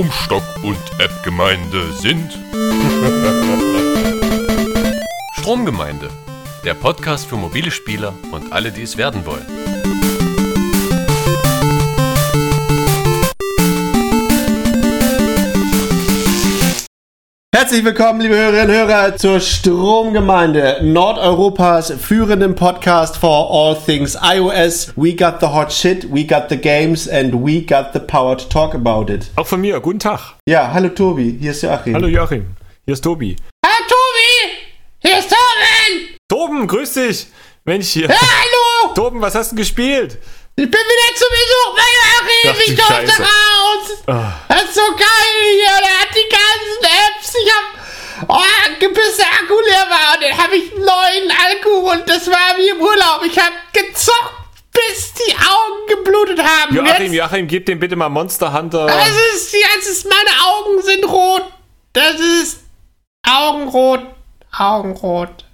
Stromstock und App-Gemeinde sind Stromgemeinde, der Podcast für mobile Spieler und alle, die es werden wollen. Herzlich willkommen, liebe Hörerinnen und Hörer, zur Stromgemeinde, Nordeuropas führenden Podcast for all things iOS. We got the hot shit, we got the games and we got the power to talk about it. Auch von mir, guten Tag. Ja, hallo Tobi, hier ist Joachim. Hallo Joachim, hier ist Tobi. Hallo Tobi! Hier ist Torben! Toben, grüß dich. Mensch hier. Ja, hallo! Toben, was hast du gespielt? Ich bin wieder zu Besuch bei Joachim! Ach, Ich durfte raus! Ah. Das ist so geil hier! Der hat die ganzen Apps! Ich hab... Oh, bis der Akku leer war und dann hab ich neuen Akku und das war wie im Urlaub. Ich hab gezockt, bis die Augen geblutet haben. Joachim, Jetzt, Joachim, gib dem bitte mal Monster Hunter. das ist, jetzt ist, meine Augen sind rot. Das ist Augenrot. Augenrot.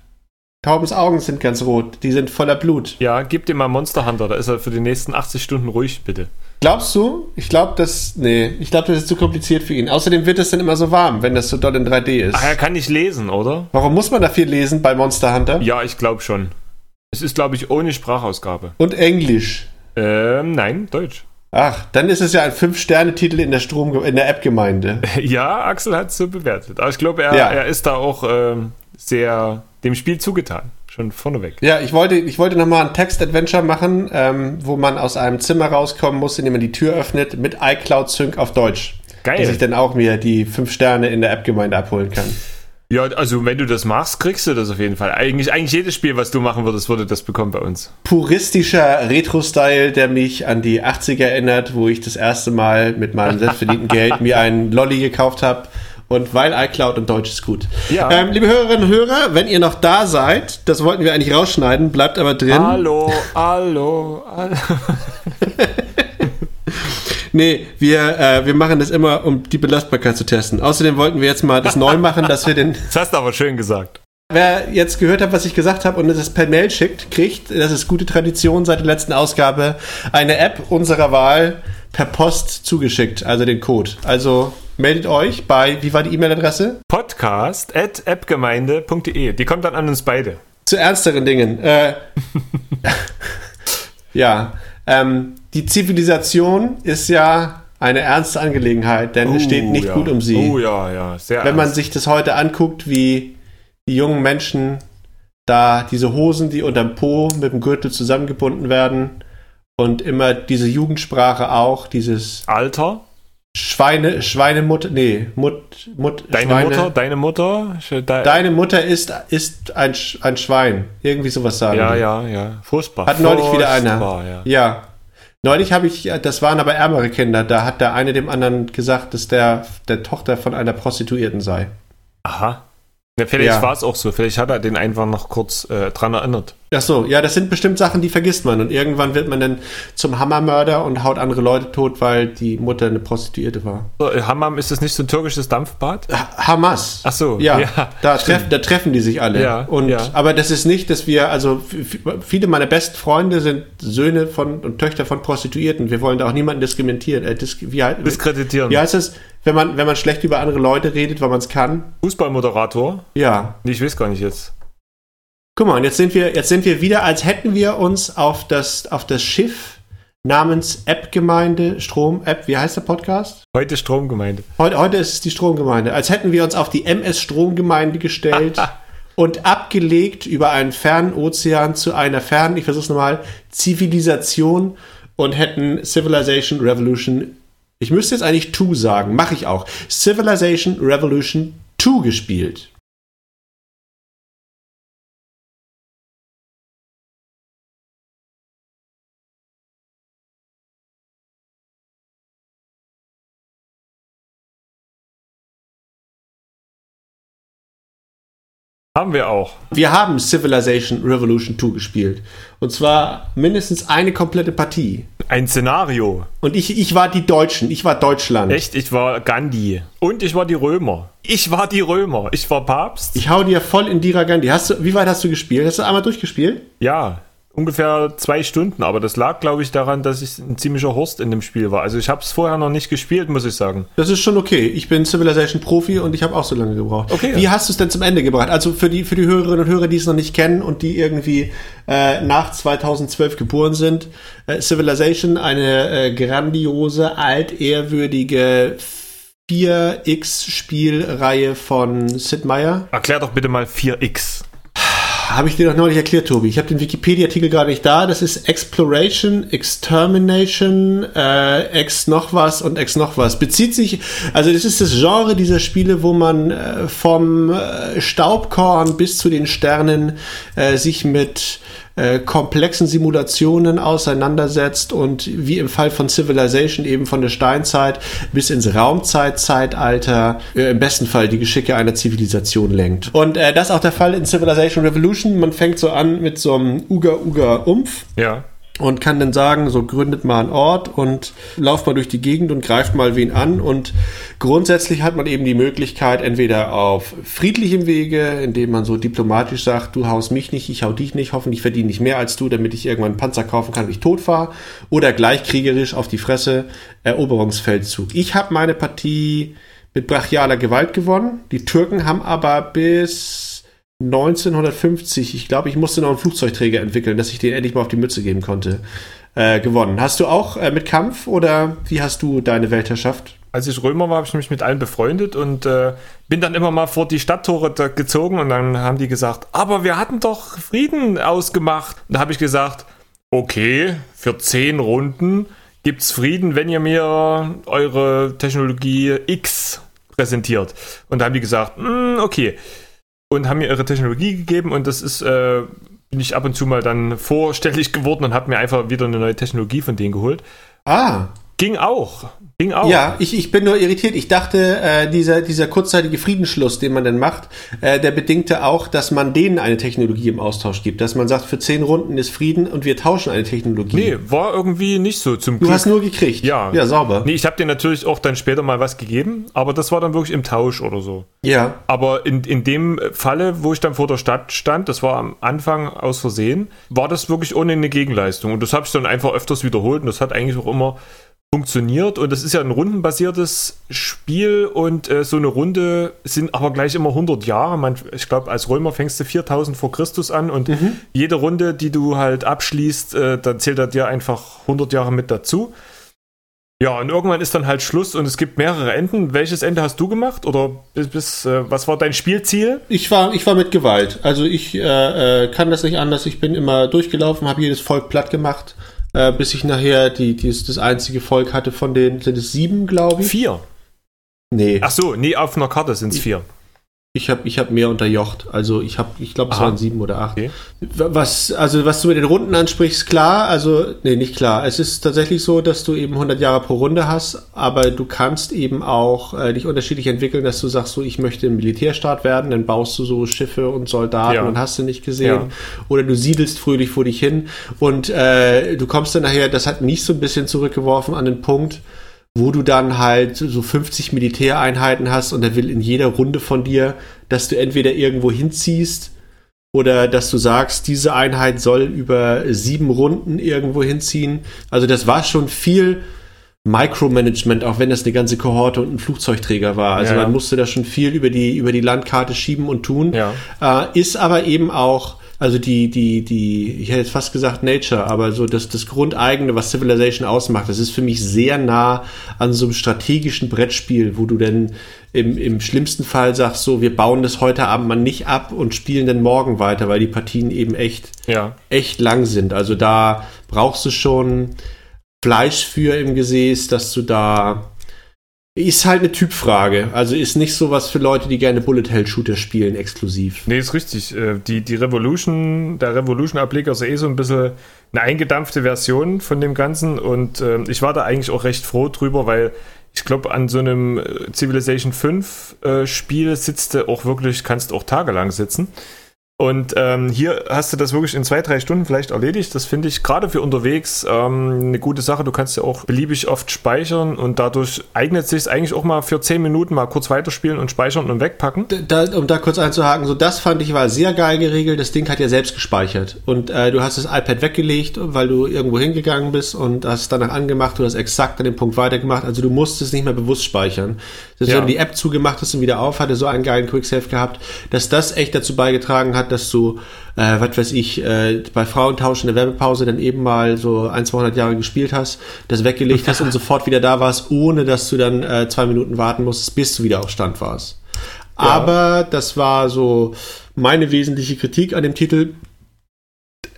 Taubens Augen sind ganz rot, die sind voller Blut. Ja, gib dem mal Monster Hunter, da ist er für die nächsten 80 Stunden ruhig, bitte. Glaubst du? Ich glaube, das, nee, ich glaube, das ist zu kompliziert für ihn. Außerdem wird es dann immer so warm, wenn das so doll in 3D ist. Ach, er kann nicht lesen, oder? Warum muss man da viel lesen bei Monster Hunter? Ja, ich glaube schon. Es ist, glaube ich, ohne Sprachausgabe. Und Englisch. Ähm, nein, Deutsch. Ach, dann ist es ja ein Fünf-Sterne-Titel in der Strom in der App-Gemeinde. Ja, Axel hat es so bewertet. Aber ich glaube, er, Ja. er ist da auch ähm, sehr dem Spiel zugetan. Schon vorneweg. Ja, ich wollte, ich wollte nochmal ein Text-Adventure machen, ähm, wo man aus einem Zimmer rauskommen muss, indem man die Tür öffnet, mit iCloud Sync auf Deutsch. Geil. Dass ich dann auch mir die fünf Sterne in der App-Gemeinde abholen kann. Ja, also wenn du das machst, kriegst du das auf jeden Fall. Eigentlich, eigentlich jedes Spiel, was du machen würdest, würde das bekommen bei uns. Puristischer Retro-Style, der mich an die 80er erinnert, wo ich das erste Mal mit meinem selbstverdienten Geld mir einen Lolli gekauft habe. Und weil iCloud und Deutsch ist gut. Ja. Ähm, liebe Hörerinnen und Hörer, wenn ihr noch da seid, das wollten wir eigentlich rausschneiden, bleibt aber drin. Hallo, hallo, hallo. Nee, wir, äh, wir machen das immer, um die Belastbarkeit zu testen. Außerdem wollten wir jetzt mal das neu machen, dass wir den. Das hast du aber schön gesagt. Wer jetzt gehört hat, was ich gesagt habe und es per Mail schickt, kriegt, das ist gute Tradition seit der letzten Ausgabe, eine App unserer Wahl per Post zugeschickt, also den Code. Also meldet euch bei, wie war die E-Mail-Adresse? Podcast at appgemeinde.de. Die kommt dann an uns beide. Zu ernsteren Dingen. Äh, ja, ähm, die Zivilisation ist ja eine ernste Angelegenheit, denn es steht nicht ja. gut um sie. Oh ja, ja, sehr Wenn man ernst. sich das heute anguckt, wie die jungen Menschen da diese Hosen, die unterm Po mit dem Gürtel zusammengebunden werden und immer diese Jugendsprache auch, dieses Alter, Schweine, Schweinemutter, nee, Mut, Mut, deine Schweine, Mutter, deine Mutter. De deine Mutter ist, ist ein, Sch- ein Schwein. Irgendwie sowas sagen ja, die. ja, ja. Furchtbar. Hat neulich wieder einer. Ja. Ja. Neulich habe ich, das waren aber ärmere Kinder, da hat der eine dem anderen gesagt, dass der, der Tochter von einer Prostituierten sei. Aha. Ja, vielleicht Ja. war es auch so. Vielleicht hat er den einfach noch kurz äh, dran erinnert. Ach so, ja, das sind bestimmt Sachen, die vergisst man. Und irgendwann wird man dann zum Hammermörder und haut andere Leute tot, weil die Mutter eine Prostituierte war. So, äh, Hammam, ist das nicht so ein türkisches Dampfbad? Ha- Hamas. Ach so, Ja, ja, da, treff, da treffen die sich alle. Ja, und, ja. Aber das ist nicht, dass wir, also viele meiner besten Freunde sind Söhne von und Töchter von Prostituierten. Wir wollen da auch niemanden diskriminieren. Äh, dis, wie, Diskreditieren. wie heißt es, wenn man, wenn man schlecht über andere Leute redet, weil man es kann? Fußballmoderator? Ja. Nee, ich weiß gar nicht jetzt. Guck mal, und jetzt sind wir, jetzt sind wir wieder, als hätten wir uns auf das, auf das Schiff namens App-Gemeinde, Strom-App, wie heißt der Podcast? Heute Stromgemeinde. Heute, heute ist es die Stromgemeinde. Als hätten wir uns auf die MS Stromgemeinde gestellt und abgelegt über einen fernen Ozean zu einer fernen, ich versuch's nochmal, Zivilisation und hätten Civilization Revolution, ich müsste jetzt eigentlich 2 sagen, mache ich auch, Civilization Revolution 2 gespielt. Haben wir auch. Wir haben Civilization Revolution 2 gespielt. Und zwar mindestens eine komplette Partie. Ein Szenario. Und ich, ich war die Deutschen, ich war Deutschland. Echt, ich war Gandhi. Und ich war die Römer. Ich war die Römer. Ich war Papst. Ich hau dir voll in Dira Gandhi. Hast du, wie weit hast du gespielt? Hast du einmal durchgespielt? ja. Ungefähr zwei Stunden, aber das lag, glaube ich, daran, dass ich ein ziemlicher Horst in dem Spiel war. Also ich habe es vorher noch nicht gespielt, muss ich sagen. Das ist schon okay. Ich bin Civilization Profi und ich habe auch so lange gebraucht. Okay, Wie ja. hast du es denn zum Ende gebracht? Also für die, für die Hörerinnen und Hörer, die es noch nicht kennen und die irgendwie äh, nach 2012 geboren sind, äh, Civilization, eine äh, grandiose, altehrwürdige 4X-Spielreihe von Sid Meier. Erklär doch bitte mal 4X. Habe ich dir doch neulich erklärt, Tobi. Ich habe den Wikipedia-Artikel gerade nicht da. Das ist Exploration, Extermination, äh, Ex noch was und Ex noch was. Bezieht sich, also das ist das Genre dieser Spiele, wo man äh, vom äh, Staubkorn bis zu den Sternen äh, sich mit äh, komplexen Simulationen auseinandersetzt und wie im Fall von Civilization eben von der Steinzeit bis ins Raumzeitzeitalter äh, im besten Fall die Geschicke einer Zivilisation lenkt. Und äh, das ist auch der Fall in Civilization Revolution. Man fängt so an mit so einem Uga-Uga-Umpf Ja. Und kann dann sagen, so gründet mal einen Ort und lauft mal durch die Gegend und greift mal wen an. Und grundsätzlich hat man eben die Möglichkeit, entweder auf friedlichem Wege, indem man so diplomatisch sagt, du haust mich nicht, ich hau dich nicht, hoffentlich verdiene ich mehr als du, damit ich irgendwann einen Panzer kaufen kann und ich tot fahre. Oder gleich kriegerisch auf die Fresse, Eroberungsfeldzug. Ich habe meine Partie mit brachialer Gewalt gewonnen. Die Türken haben aber bis 1950, ich glaube, ich musste noch einen Flugzeugträger entwickeln, dass ich den endlich mal auf die Mütze geben konnte, äh, gewonnen. Hast du auch äh, mit Kampf oder wie hast du deine Weltherrschaft? Als ich Römer war, habe ich mich mit allen befreundet und äh, bin dann immer mal vor die Stadttore gezogen und dann haben die gesagt, aber wir hatten doch Frieden ausgemacht. Und da habe ich gesagt, okay, für zehn Runden gibt's Frieden, wenn ihr mir eure Technologie X präsentiert. Und da haben die gesagt, "Mm, okay. Und haben mir ihre Technologie gegeben und das ist, äh, bin ich ab und zu mal dann vorstellig geworden und habe mir einfach wieder eine neue Technologie von denen geholt. Ah, Ging auch. Ging auch. ja, ich, ich bin nur irritiert. Ich dachte, äh, dieser, dieser kurzzeitige Friedensschluss, den man dann macht, äh, der bedingte auch, dass man denen eine Technologie im Austausch gibt. Dass man sagt, für zehn Runden ist Frieden und wir tauschen eine Technologie. Nee, war irgendwie nicht so zum Du hast nur gekriegt. Ja. Ja, sauber. Nee, ich habe dir natürlich auch dann später mal was gegeben, aber das war dann wirklich im Tausch oder so. Ja. Aber in, in dem Falle, wo ich dann vor der Stadt stand, das war am Anfang aus Versehen, war das wirklich ohne eine Gegenleistung. Und das habe ich dann einfach öfters wiederholt und das hat eigentlich auch immer funktioniert. Und das ist ja ein rundenbasiertes Spiel und äh, so eine Runde sind aber gleich immer 100 Jahre. Man, ich glaube, als Römer fängst du 4000 vor Christus an und jede Runde, die du halt abschließt, äh, dann zählt er dir einfach 100 Jahre mit dazu. Ja, und irgendwann ist dann halt Schluss und es gibt mehrere Enden. Welches Ende hast du gemacht? Oder bis, bis äh, was war dein Spielziel? Ich war, ich war mit Gewalt. Also ich äh, äh, kann das nicht anders. Ich bin immer durchgelaufen, habe jedes Volk platt gemacht, äh, bis ich nachher die, die, das einzige Volk hatte von denen, sind es sieben, glaube ich? Vier. Nee, Ach so, nee, auf einer Karte sind es vier. Ich habe ich hab mehr unterjocht. Also ich habe, ich glaube, es waren sieben oder acht. Okay. Was, also was du mit den Runden ansprichst, klar, also, nee, nicht klar. Es ist tatsächlich so, dass du eben 100 Jahre pro Runde hast, aber du kannst eben auch äh, dich unterschiedlich entwickeln, dass du sagst, so, ich möchte ein Militärstaat werden, dann baust du so Schiffe und Soldaten Ja. und hast du nicht gesehen. Ja. Oder du siedelst fröhlich vor dich hin und äh, du kommst dann nachher, das hat mich so ein bisschen zurückgeworfen an den Punkt, wo du dann halt so 50 Militäreinheiten hast und er will in jeder Runde von dir, dass du entweder irgendwo hinziehst oder dass du sagst, diese Einheit soll über sieben Runden irgendwo hinziehen. Also das war schon viel Micromanagement, auch wenn das eine ganze Kohorte und ein Flugzeugträger war. Also Ja, ja. man musste da schon viel über die, über die Landkarte schieben und tun. Ja. Äh, ist aber eben auch, also die, die, die, ich hätte jetzt fast gesagt Nature, aber so das, das Grundeigene, was Civilization ausmacht, das ist für mich sehr nah an so einem strategischen Brettspiel, wo du dann im, im schlimmsten Fall sagst, so, wir bauen das heute Abend mal nicht ab und spielen dann morgen weiter, weil die Partien eben echt, Ja. echt lang sind. Also da brauchst du schon Fleisch für im Gesäß, dass du da ist halt eine Typfrage. Also ist nicht sowas für Leute, die gerne Bullet Hell Shooter spielen, exklusiv. Nee, ist richtig. Äh, Die, die Revolution, der Revolution-Ableger ist eh so ein bisschen eine eingedampfte Version von dem Ganzen und äh, ich war da eigentlich auch recht froh drüber, weil ich glaube, an so einem äh, Civilization 5 äh, Spiel sitzt du auch wirklich, kannst auch tagelang sitzen. Und ähm, hier hast du das wirklich in zwei, drei Stunden vielleicht erledigt. Das finde ich gerade für unterwegs ähm, eine gute Sache. Du kannst ja auch beliebig oft speichern und dadurch eignet es sich eigentlich auch mal für zehn Minuten mal kurz weiterspielen und speichern und wegpacken. Da, um da kurz einzuhaken, so das fand ich war sehr geil geregelt. Das Ding hat ja selbst gespeichert. Und äh, du hast das iPad weggelegt, weil du irgendwo hingegangen bist und hast es danach angemacht. Du hast exakt an dem Punkt weitergemacht. Also du musstest nicht mehr bewusst speichern. Selbst ja. wenn du die App zugemacht hast und wieder auf, hatte so einen geilen Quicksave gehabt, dass das echt dazu beigetragen hat, dass du, äh, was weiß ich, äh, bei Frauentausch in der Werbepause dann eben mal so ein, 200 Jahre gespielt hast, das weggelegt hast und sofort wieder da warst, ohne dass du dann äh, zwei Minuten warten musstest, bis du wieder auf Stand warst. Ja. Aber das war so meine wesentliche Kritik an dem Titel.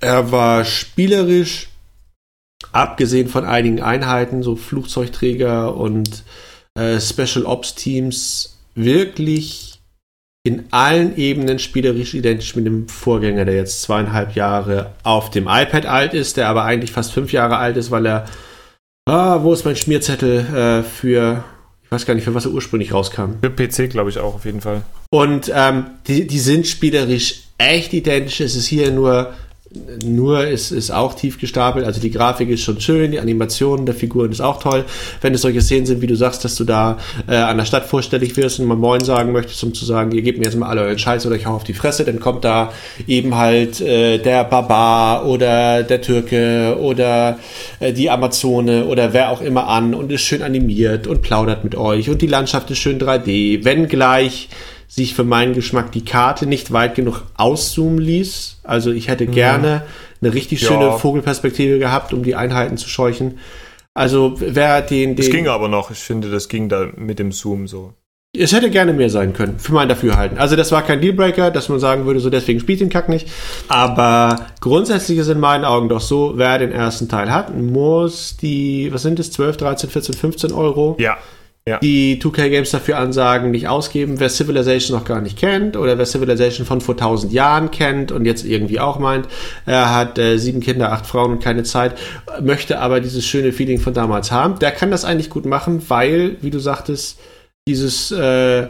Er war spielerisch, abgesehen von einigen Einheiten, so Flugzeugträger und äh, Special Ops Teams, wirklich in allen Ebenen spielerisch identisch mit dem Vorgänger, der jetzt zweieinhalb Jahre auf dem iPad alt ist, der aber eigentlich fast fünf Jahre alt ist, weil er. Ah, wo ist mein Schmierzettel äh, für. Ich weiß gar nicht, für was er ursprünglich rauskam. Für PC, glaube ich, auch auf jeden Fall. Und ähm, die, die sind spielerisch echt identisch. Es ist hier nur nur ist, ist auch tief gestapelt. Also die Grafik ist schon schön, die Animation der Figuren ist auch toll. Wenn es solche Szenen sind, wie du sagst, dass du da äh, an der Stadt vorstellig wirst und mal Moin sagen möchtest, um zu sagen, ihr gebt mir jetzt mal alle euren Scheiß oder ich hau auf die Fresse, dann kommt da eben halt äh, der Barbar oder der Türke oder äh, die Amazone oder wer auch immer an und ist schön animiert und plaudert mit euch und die Landschaft ist schön 3D, wenn gleich sich für meinen Geschmack die Karte nicht weit genug auszoomen ließ. Also ich hätte mhm. gerne eine richtig schöne ja. Vogelperspektive gehabt, um die Einheiten zu scheuchen. Also wer den, den. Das ging aber noch. Ich finde, das ging da mit dem Zoom so. Es hätte gerne mehr sein können, für mein Dafürhalten. Also das war kein Dealbreaker, dass man sagen würde, so deswegen spielt den Kack nicht. Aber grundsätzlich ist in meinen Augen doch so, wer den ersten Teil hat, muss die, was sind es, 12, 13, 14, 15 Euro ja ja. die 2K Games dafür ansagen, nicht ausgeben. Wer Civilization noch gar nicht kennt oder wer Civilization von vor 1000 Jahren kennt und jetzt irgendwie auch meint, er hat äh, sieben Kinder, acht Frauen und keine Zeit, möchte aber dieses schöne Feeling von damals haben, der kann das eigentlich gut machen, weil, wie du sagtest, dieses äh,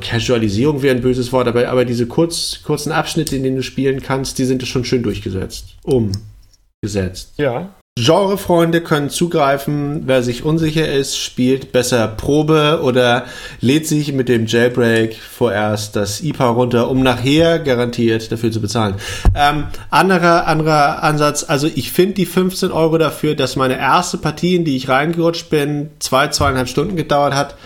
Casualisierung wäre ein böses Wort, aber, aber diese kurz, kurzen Abschnitte, in denen du spielen kannst, die sind schon schön durchgesetzt. Umgesetzt. Ja. Genrefreunde können zugreifen. Wer sich unsicher ist, spielt besser Probe oder lädt sich mit dem Jailbreak vorerst das IPA runter, um nachher garantiert dafür zu bezahlen. Ähm, anderer, anderer Ansatz, also ich finde die 15 Euro dafür, dass meine erste Partie, in die ich reingerutscht bin, zwei, zweieinhalb Stunden gedauert hat.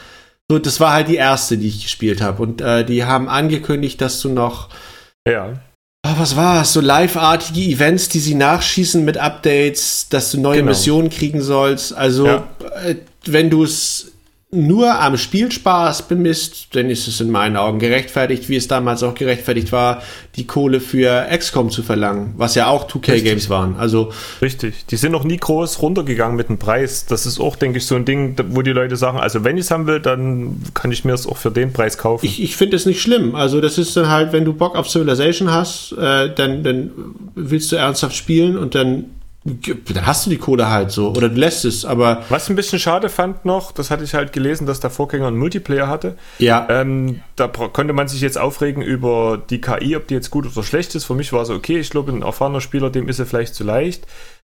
So, das war halt die erste, die ich gespielt habe. Und äh, die haben angekündigt, dass du noch ja Oh, was war es? So live-artige Events, die sie nachschießen mit Updates, dass du neue genau. Missionen kriegen sollst. Also, ja. äh, wenn du es nur am Spielspaß bemisst, dann ist es in meinen Augen gerechtfertigt, wie es damals auch gerechtfertigt war, die Kohle für XCOM zu verlangen, was ja auch 2K-Games waren. Also Richtig, die sind noch nie groß runtergegangen mit dem Preis. Das ist auch, denke ich, so ein Ding, wo die Leute sagen, also wenn ich es haben will, dann kann ich mir es auch für den Preis kaufen. Ich, ich finde es nicht schlimm. Also das ist dann halt, wenn du Bock auf Civilization hast, äh, dann, dann willst du ernsthaft spielen und dann dann hast du die Kohle halt so oder du lässt es, aber. Was ich ein bisschen schade fand noch, das hatte ich halt gelesen, dass der Vorgänger einen Multiplayer hatte. Ja. Ähm, da konnte man sich jetzt aufregen über die KI, ob die jetzt gut oder schlecht ist. Für mich war es okay. Ich glaube, ein erfahrener Spieler, dem ist er vielleicht zu leicht.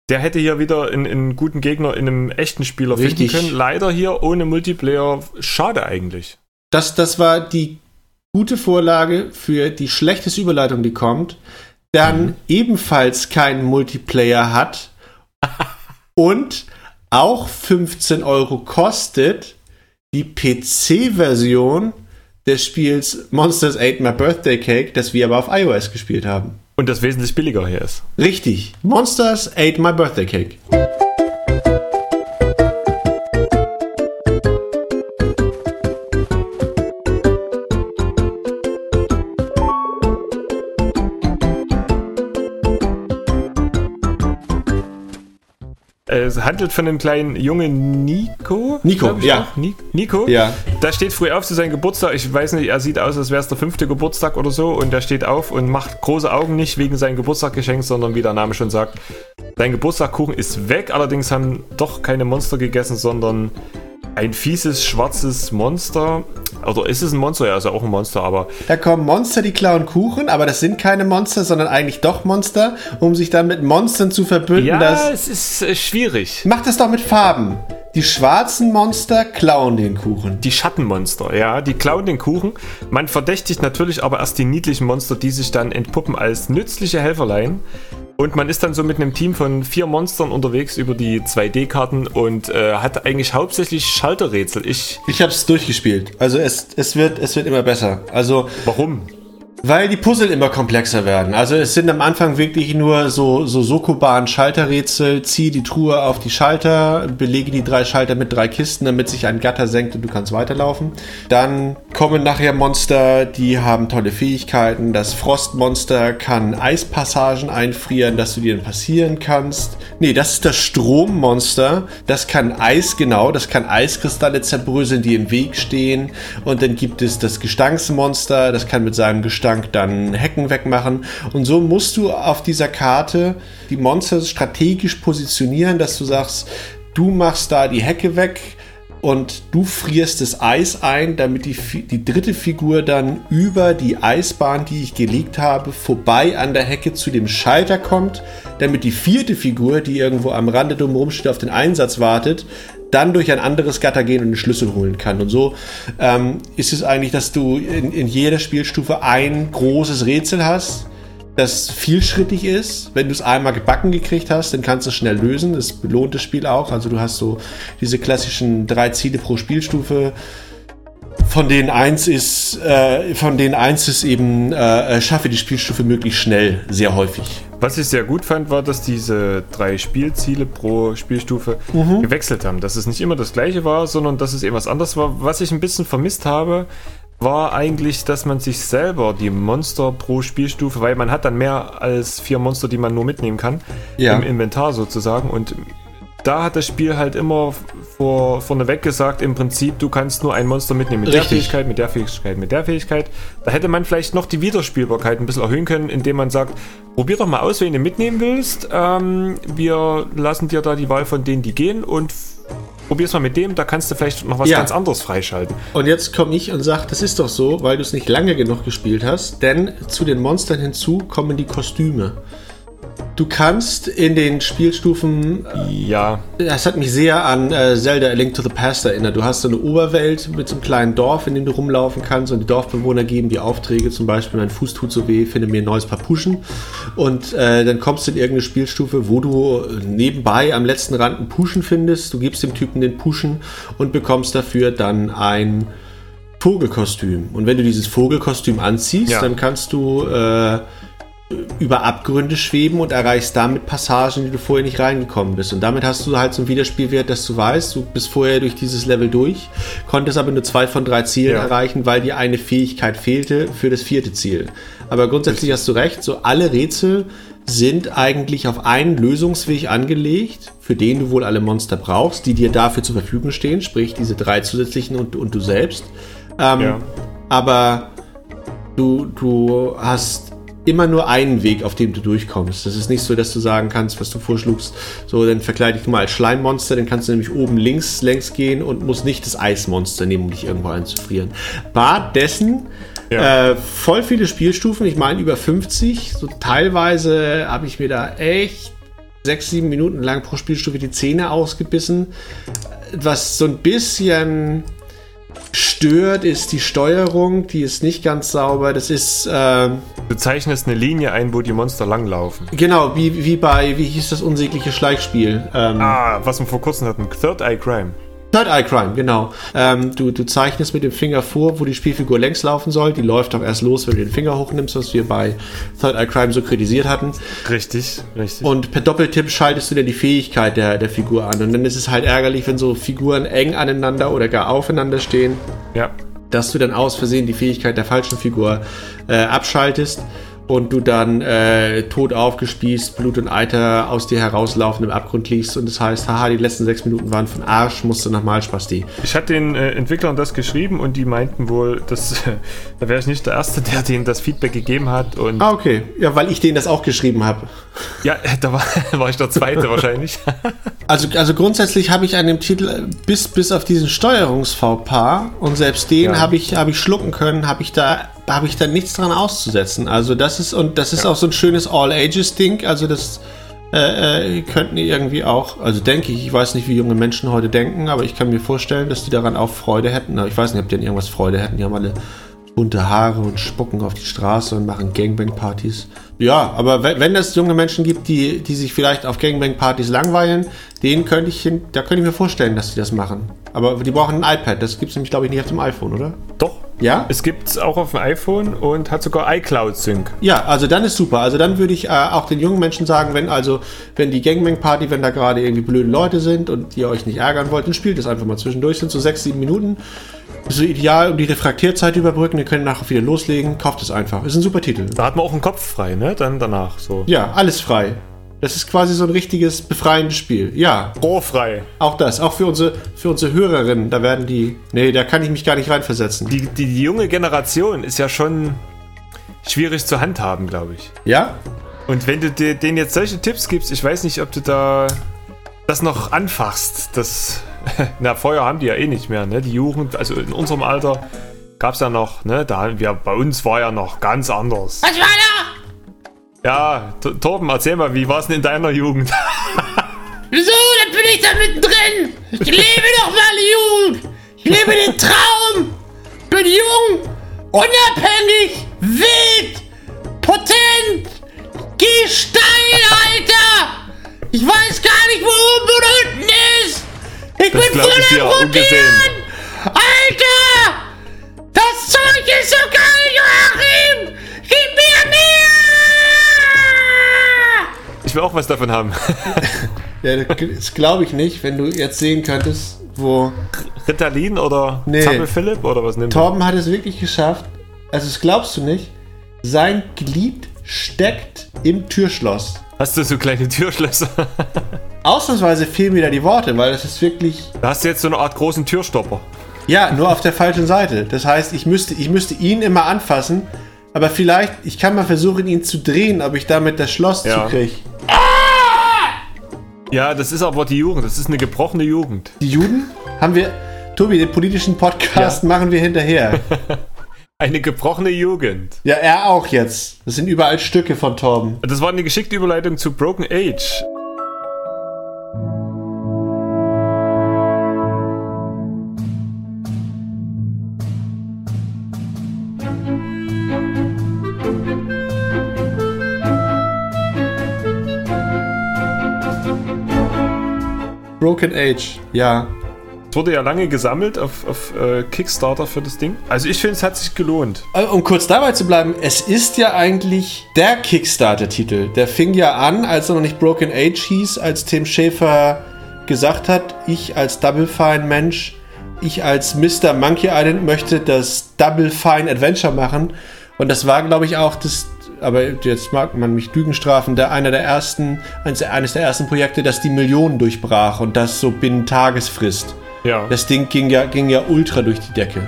Der hätte hier wieder einen, einen guten Gegner in einem echten Spieler Richtig. finden können. Leider hier ohne Multiplayer. Schade eigentlich. Das, das war die gute Vorlage für die schlechteste Überleitung, die kommt dann mhm. ebenfalls keinen Multiplayer hat und auch 15 Euro kostet die PC-Version des Spiels Monsters 8 My Birthday Cake, das wir aber auf iOS gespielt haben. Und das wesentlich billiger hier ist. Richtig. Monsters 8 My Birthday Cake. Es handelt von einem kleinen jungen Nico. Nico, ja. Nico. Ja. Da steht früh auf zu seinem Geburtstag. Ich weiß nicht, er sieht aus, als wäre es der fünfte Geburtstag oder so. Und er steht auf und macht große Augen nicht wegen seinem Geburtstaggeschenk, sondern wie der Name schon sagt, sein Geburtstagkuchen ist weg. Allerdings haben doch keine Monster gegessen, sondern ein fieses schwarzes Monster. Oder ist es ein Monster? Ja, ist ja auch ein Monster, aber Da kommen Monster, die klauen Kuchen, aber das sind keine Monster, sondern eigentlich doch Monster, um sich dann mit Monstern zu verbünden. ja, Das, es ist äh, schwierig. mach das doch mit Farben. Die schwarzen Monster klauen den Kuchen. Die Schattenmonster, ja, die klauen den Kuchen. Man verdächtigt natürlich aber erst die niedlichen Monster, die sich dann entpuppen als nützliche Helferlein. Und man ist dann so mit einem Team von vier Monstern unterwegs über die 2D-Karten und äh, hat eigentlich hauptsächlich Schalterrätsel. Ich. Ich hab's durchgespielt. Also es, es, wird, es wird immer besser. Also Warum? Weil die Puzzle immer komplexer werden. Also es sind am Anfang wirklich nur so, so Sokoban-Schalterrätsel. Zieh die Truhe auf die Schalter, belege die drei Schalter mit drei Kisten, damit sich ein Gatter senkt und du kannst weiterlaufen. Dann kommen nachher Monster, die haben tolle Fähigkeiten. Das Frostmonster kann Eispassagen einfrieren, dass du dir dann passieren kannst. Nee, das ist das Strommonster. Das kann Eis, genau, das kann Eiskristalle zerbröseln, die im Weg stehen. Und dann gibt es das Gestanksmonster, das kann mit seinem Gestank dann Hecken wegmachen. Und so musst du auf dieser Karte die Monster strategisch positionieren, dass du sagst, du machst da die Hecke weg und du frierst das Eis ein, damit die, die dritte Figur dann über die Eisbahn, die ich gelegt habe, vorbei an der Hecke zu dem Schalter kommt, damit die vierte Figur, die irgendwo am Rande drumherum steht, auf den Einsatz wartet, dann durch ein anderes Gatter gehen und den Schlüssel holen kann. Und so ähm, ist es eigentlich, dass du in, in jeder Spielstufe ein großes Rätsel hast, das vielschrittig ist. Wenn du es einmal gebacken gekriegt hast, dann kannst du es schnell lösen. Das belohnt das Spiel auch. Also du hast so diese klassischen drei Ziele pro Spielstufe. Von denen eins ist, äh, von denen eins ist eben, äh, schaffe die Spielstufe möglichst schnell, sehr häufig. Was ich sehr gut fand, war, dass diese drei Spielziele pro Spielstufe gewechselt haben. Dass es nicht immer das gleiche war, sondern dass es eben was anderes war. Was ich ein bisschen vermisst habe, war eigentlich, dass man sich selber die Monster pro Spielstufe, weil man hat dann mehr als vier Monster, die man nur mitnehmen kann, Ja. im Inventar sozusagen. Und da hat das Spiel halt immer vor, vorneweg gesagt, im Prinzip, du kannst nur ein Monster mitnehmen mit der Richtig. Fähigkeit, mit der Fähigkeit, mit der Fähigkeit. Da hätte man vielleicht noch die Wiederspielbarkeit ein bisschen erhöhen können, indem man sagt, probier doch mal aus, wen du mitnehmen willst. Ähm, wir lassen dir da die Wahl von denen, die gehen und probier's mal mit dem, da kannst du vielleicht noch was Ja. ganz anderes freischalten. Und jetzt komme ich und sage, das ist doch so, weil du es nicht lange genug gespielt hast, denn zu den Monstern hinzu kommen die Kostüme. Du kannst in den Spielstufen Ja, Das hat mich sehr an äh, Zelda A Link to the Past erinnert. Du hast so eine Oberwelt mit so einem kleinen Dorf, in dem du rumlaufen kannst und die Dorfbewohner geben dir Aufträge, zum Beispiel, mein Fuß tut so weh, finde mir ein neues Paar Puschen. Und äh, dann kommst du in irgendeine Spielstufe, wo du nebenbei am letzten Rand einen Puschen findest. Du gibst dem Typen den Puschen und bekommst dafür dann ein Vogelkostüm. Und wenn du dieses Vogelkostüm anziehst, Ja. dann kannst du äh, über Abgründe schweben und erreichst damit Passagen, die du vorher nicht reingekommen bist. Und damit hast du halt so einen Wiederspielwert, dass du weißt, du bist vorher durch dieses Level durch, konntest aber nur zwei von drei Zielen Ja. erreichen, weil dir eine Fähigkeit fehlte für das vierte Ziel. Aber grundsätzlich hast du recht, so alle Rätsel sind eigentlich auf einen Lösungsweg angelegt, für den du wohl alle Monster brauchst, die dir dafür zur Verfügung stehen, sprich diese drei zusätzlichen und, und du selbst. Ähm, ja. aber du, du hast immer nur einen Weg, auf dem du durchkommst. Das ist nicht so, dass du sagen kannst, was du vorschlugst, so, dann verkleide ich mal als Schleimmonster, dann kannst du nämlich oben links längs gehen und musst nicht das Eismonster nehmen, um dich irgendwo einzufrieren. War dessen Ja. äh, voll viele Spielstufen, ich meine über 50, so teilweise habe ich mir da echt sechs, sieben Minuten lang pro Spielstufe die Zähne ausgebissen. Was so ein bisschen stört, ist die Steuerung, die ist nicht ganz sauber. Das ist ähm, Du zeichnest eine Linie ein, wo die Monster langlaufen. genau wie, wie bei, wie hieß das unsägliche Schleichspiel? Ähm, Ah, was wir vor kurzem hatten, Third Eye Crime. Third Eye Crime, genau. Ähm, du, du zeichnest mit dem Finger vor, wo die Spielfigur längs laufen soll. Die läuft auch erst los, wenn du den Finger hochnimmst, was wir bei Third Eye Crime so kritisiert hatten. Richtig, richtig. Und per Doppeltipp schaltest du dann die Fähigkeit der, der Figur an. Und dann ist es halt ärgerlich, wenn so Figuren eng aneinander oder gar aufeinander stehen. ja. dass du dann aus Versehen die Fähigkeit der falschen Figur äh, abschaltest und du dann äh, tot aufgespießt, Blut und Eiter aus dir herauslaufen im Abgrund liegst und das heißt, haha, die letzten sechs Minuten waren von Arsch, musst du nochmal Spasti. Ich hatte den äh, Entwicklern das geschrieben und die meinten wohl, dass da wäre ich nicht der Erste, der denen das Feedback gegeben hat. Und Ah, okay. Ja, weil ich denen das auch geschrieben habe. ja, da war, war ich der Zweite wahrscheinlich. Also, also grundsätzlich habe ich an dem Titel äh, bis, bis auf diesen Steuerungs-VPA und selbst den Ja. habe ich, habe ich schlucken können, habe ich da habe ich da nichts dran auszusetzen. Also das ist und das ist auch so ein schönes All-Ages-Ding. Also das äh, äh, könnten irgendwie auch, also denke ich, ich weiß nicht, wie junge Menschen heute denken, aber ich kann mir vorstellen, dass die daran auch Freude hätten. Aber Ich weiß nicht, ob die an irgendwas Freude hätten. Die haben alle bunte Haare und spucken auf die Straße und machen Gangbang-Partys. Ja, aber wenn, wenn es junge Menschen gibt, die, die sich vielleicht auf Gangbang-Partys langweilen, denen könnte ich, hin- da könnte ich mir vorstellen, dass die das machen. Aber die brauchen ein iPad. Das gibt es nämlich, glaube ich, nicht auf dem iPhone, oder? Doch. Ja? Es gibt es auch auf dem iPhone und hat sogar iCloud Sync. Ja, also dann ist super. Also dann würde ich äh, auch den jungen Menschen sagen, wenn also, wenn die Gangbang-Party, wenn da gerade irgendwie blöde Leute sind und ihr euch nicht ärgern wollt, dann spielt es einfach mal zwischendurch. Sind so sechs, sieben Minuten. Ist so ideal, um die Refraktierzeit überbrücken. Ihr könnt nachher wieder loslegen. Kauft es einfach. Ist ein super Titel. Da hat man auch einen Kopf frei, ne? Dann danach so. Ja, alles frei. Das ist quasi so ein richtiges befreiendes Spiel. Ja, Rohrfrei. auch das. Auch für unsere, für unsere Hörerinnen. Da werden die. Nee, da kann ich mich gar nicht reinversetzen. Die, die, die junge Generation ist ja schon schwierig zu handhaben, glaube ich. Ja? Und wenn du dir, denen jetzt solche Tipps gibst, ich weiß nicht, ob du da das noch anfachst. Das, na, Feuer haben die ja eh nicht mehr, ne? Die Jugend, also in unserem Alter gab es ja noch, ne? Da haben wir, bei uns war ja noch ganz anders. Was war? Ja, T- Torben, erzähl mal, wie war es denn in deiner Jugend? Wieso? Da bin ich da mittendrin. Ich lebe doch meine Jugend. Ich lebe den Traum. Bin jung, unabhängig, wild, potent. Geh steil, Alter. Ich weiß gar nicht, wo oben oder unten ist. Ich Das bin voll am. Rotieren. Alter. Das Zeug ist so geil, Joachim. Gib mir mehr. Ich will auch was davon haben. Ja, das glaube ich nicht, wenn du jetzt sehen könntest, wo. Ritalin oder Nee. Zappel Philipp oder was nimmt Torben hat es wirklich geschafft. Also, das glaubst du nicht. Sein Glied steckt im Türschloss. Hast du so kleine Türschlösser? Ausnahmsweise fehlen mir da die Worte, weil das ist wirklich. Da hast du jetzt so eine Art großen Türstopper. Ja, nur auf der falschen Seite. Das heißt, ich müsste, ich müsste ihn immer anfassen, aber vielleicht, ich kann mal versuchen, ihn zu drehen, ob ich damit das Schloss Ja. zukriege. Ja, das ist aber die Jugend. Das ist eine gebrochene Jugend. Die Juden haben wir. Tobi, den politischen Podcast Ja. machen wir hinterher. Eine gebrochene Jugend. ja, er auch jetzt. Das sind überall Stücke von Torben. Das war eine geschickte Überleitung zu Broken Age. Broken Age, ja. Es wurde ja lange gesammelt auf, auf äh, Kickstarter für das Ding. Also ich finde, es hat sich gelohnt. Äh, Um kurz dabei zu bleiben, es ist ja eigentlich der Kickstarter-Titel. Der fing ja an, als er noch nicht Broken Age hieß, als Tim Schäfer gesagt hat, ich als Double Fine Mensch, ich als Mr. Monkey Island möchte das Double Fine Adventure machen. Und das war, glaube ich, auch das, aber jetzt mag man mich Lügen strafen, der einer der ersten, eines, eines der ersten Projekte, das die Millionen durchbrach und das so binnen Tagesfrist. Ja, Das Ding ging ja, ging ja ultra durch die Decke.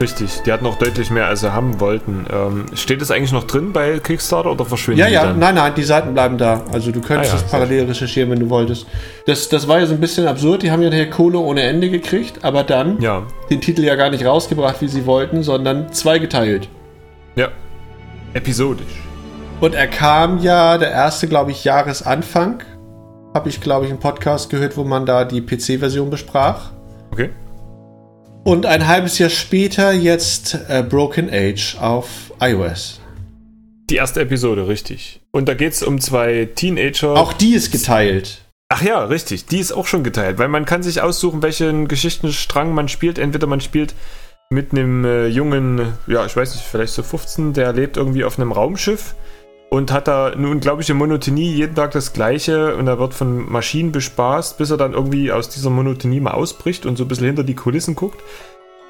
richtig. Die hatten noch deutlich mehr, als sie haben wollten. Ähm, steht das eigentlich noch drin bei Kickstarter oder verschwinden Ja, ja, dann? nein, nein, die Seiten bleiben da. Also du könntest Ah ja, das parallel recherchieren, wenn du wolltest. Das, das war ja so ein bisschen absurd. Die haben ja nachher Kohle ohne Ende gekriegt, aber dann Ja, den Titel ja gar nicht rausgebracht, wie sie wollten, sondern zweigeteilt. ja. Episodisch. Und er kam ja, der erste, glaube ich, Jahresanfang. Habe ich, glaube ich, einen Podcast gehört, wo man da die PC-Version besprach. Okay. Und ein halbes Jahr später jetzt äh, Broken Age auf iOS. Die erste Episode, richtig. Und da geht es um zwei Teenager. Auch die ist geteilt. Ach ja, richtig. Die ist auch schon geteilt, weil man kann sich aussuchen, welchen Geschichtenstrang man spielt. Entweder man spielt mit einem äh, jungen, ja, ich weiß nicht, vielleicht so 15, der lebt irgendwie auf einem Raumschiff und hat da eine unglaubliche Monotonie, jeden Tag das Gleiche und er wird von Maschinen bespaßt, bis er dann irgendwie aus dieser Monotonie mal ausbricht und so ein bisschen hinter die Kulissen guckt.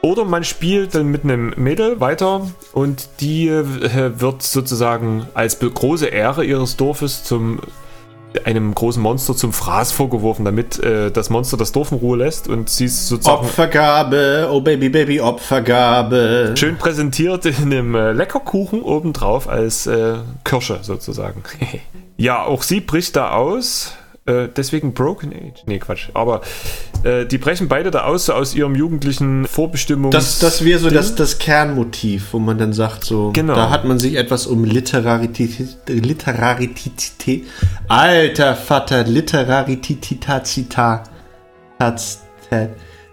Oder man spielt dann mit einem Mädel weiter und die äh, wird sozusagen als große Ehre ihres Dorfes zum einem großen Monster zum Fraß vorgeworfen, damit äh, das Monster das Dorf in Ruhe lässt und sie ist sozusagen Opfergabe, oh Baby, Baby, Opfergabe. schön präsentiert in einem äh, Leckerkuchen obendrauf als äh, Kirsche sozusagen. ja, auch sie bricht da aus, Äh, deswegen Broken Age. Nee, Quatsch. Aber äh, die brechen beide da aus, so aus ihrem jugendlichen Vorbestimmung. Das, das wäre so das, das Kernmotiv, wo man dann sagt, so, Genau. da hat man sich etwas um Literarität, Literarität, alter Vater, Literarität,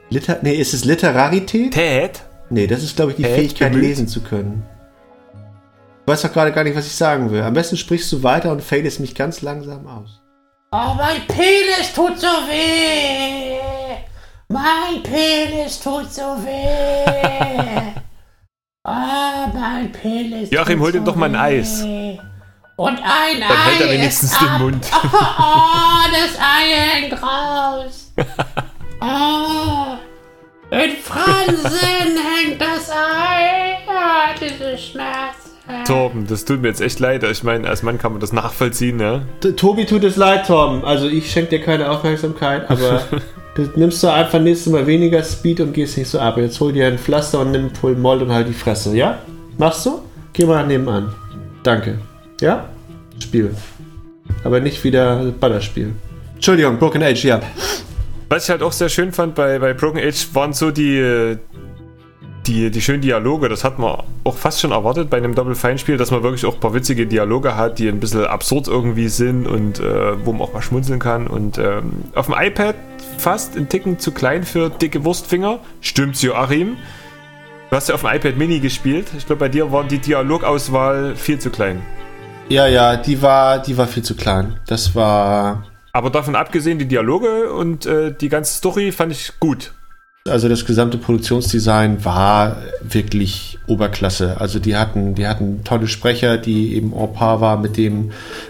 Liter, nee, ist es Literarität? Tät? Nee, das ist, glaube ich, die Tät Fähigkeit, bemüht. lesen zu können. Ich weiß doch gerade gar nicht, was ich sagen will. Am besten sprichst du weiter und fadest mich ganz langsam aus. Oh, mein Penis tut so weh. Mein Penis tut so weh. Oh, mein Penis. Joachim, hol dir so doch mal ein. Eis. Und ein Dann Ei hält er wenigstens ist den ab. Mund. Oh, oh, das Ei hängt raus. Oh, in Fransen hängt das Ei. Ah, diese Schmerzen. Torben, das tut mir jetzt echt leid. Ich meine, als Mann kann man das nachvollziehen, ne? Tobi tut es leid, Tom. Also ich schenke dir keine Aufmerksamkeit, aber du nimmst du einfach nächstes Mal weniger Speed und gehst nicht so ab. Jetzt hol dir ein Pflaster und nimm Pulmol und halt die Fresse, ja? Machst du? Geh mal nebenan. Danke. Ja? Spiel. Aber nicht wieder Ballerspiel. Entschuldigung, Broken Age, ja. Was ich halt auch sehr schön fand bei, bei Broken Age waren so die, äh, die, die schönen Dialoge. Das hat man auch fast schon erwartet bei einem Double Fine Spiel, dass man wirklich auch ein paar witzige Dialoge hat, die ein bisschen absurd irgendwie sind und äh, wo man auch mal schmunzeln kann. Und ähm, auf dem iPad fast ein Ticken zu klein für dicke Wurstfinger. Stimmt's, Joachim? Du hast ja auf dem iPad Mini gespielt. Ich glaube, bei dir war die Dialogauswahl viel zu klein. Ja, ja, die war, die war viel zu klein. Das war. Aber davon abgesehen, die Dialoge und äh, die ganze Story fand ich gut. Also das gesamte Produktionsdesign war wirklich Oberklasse. Also die hatten, die hatten tolle Sprecher, die eben en par war mit dem,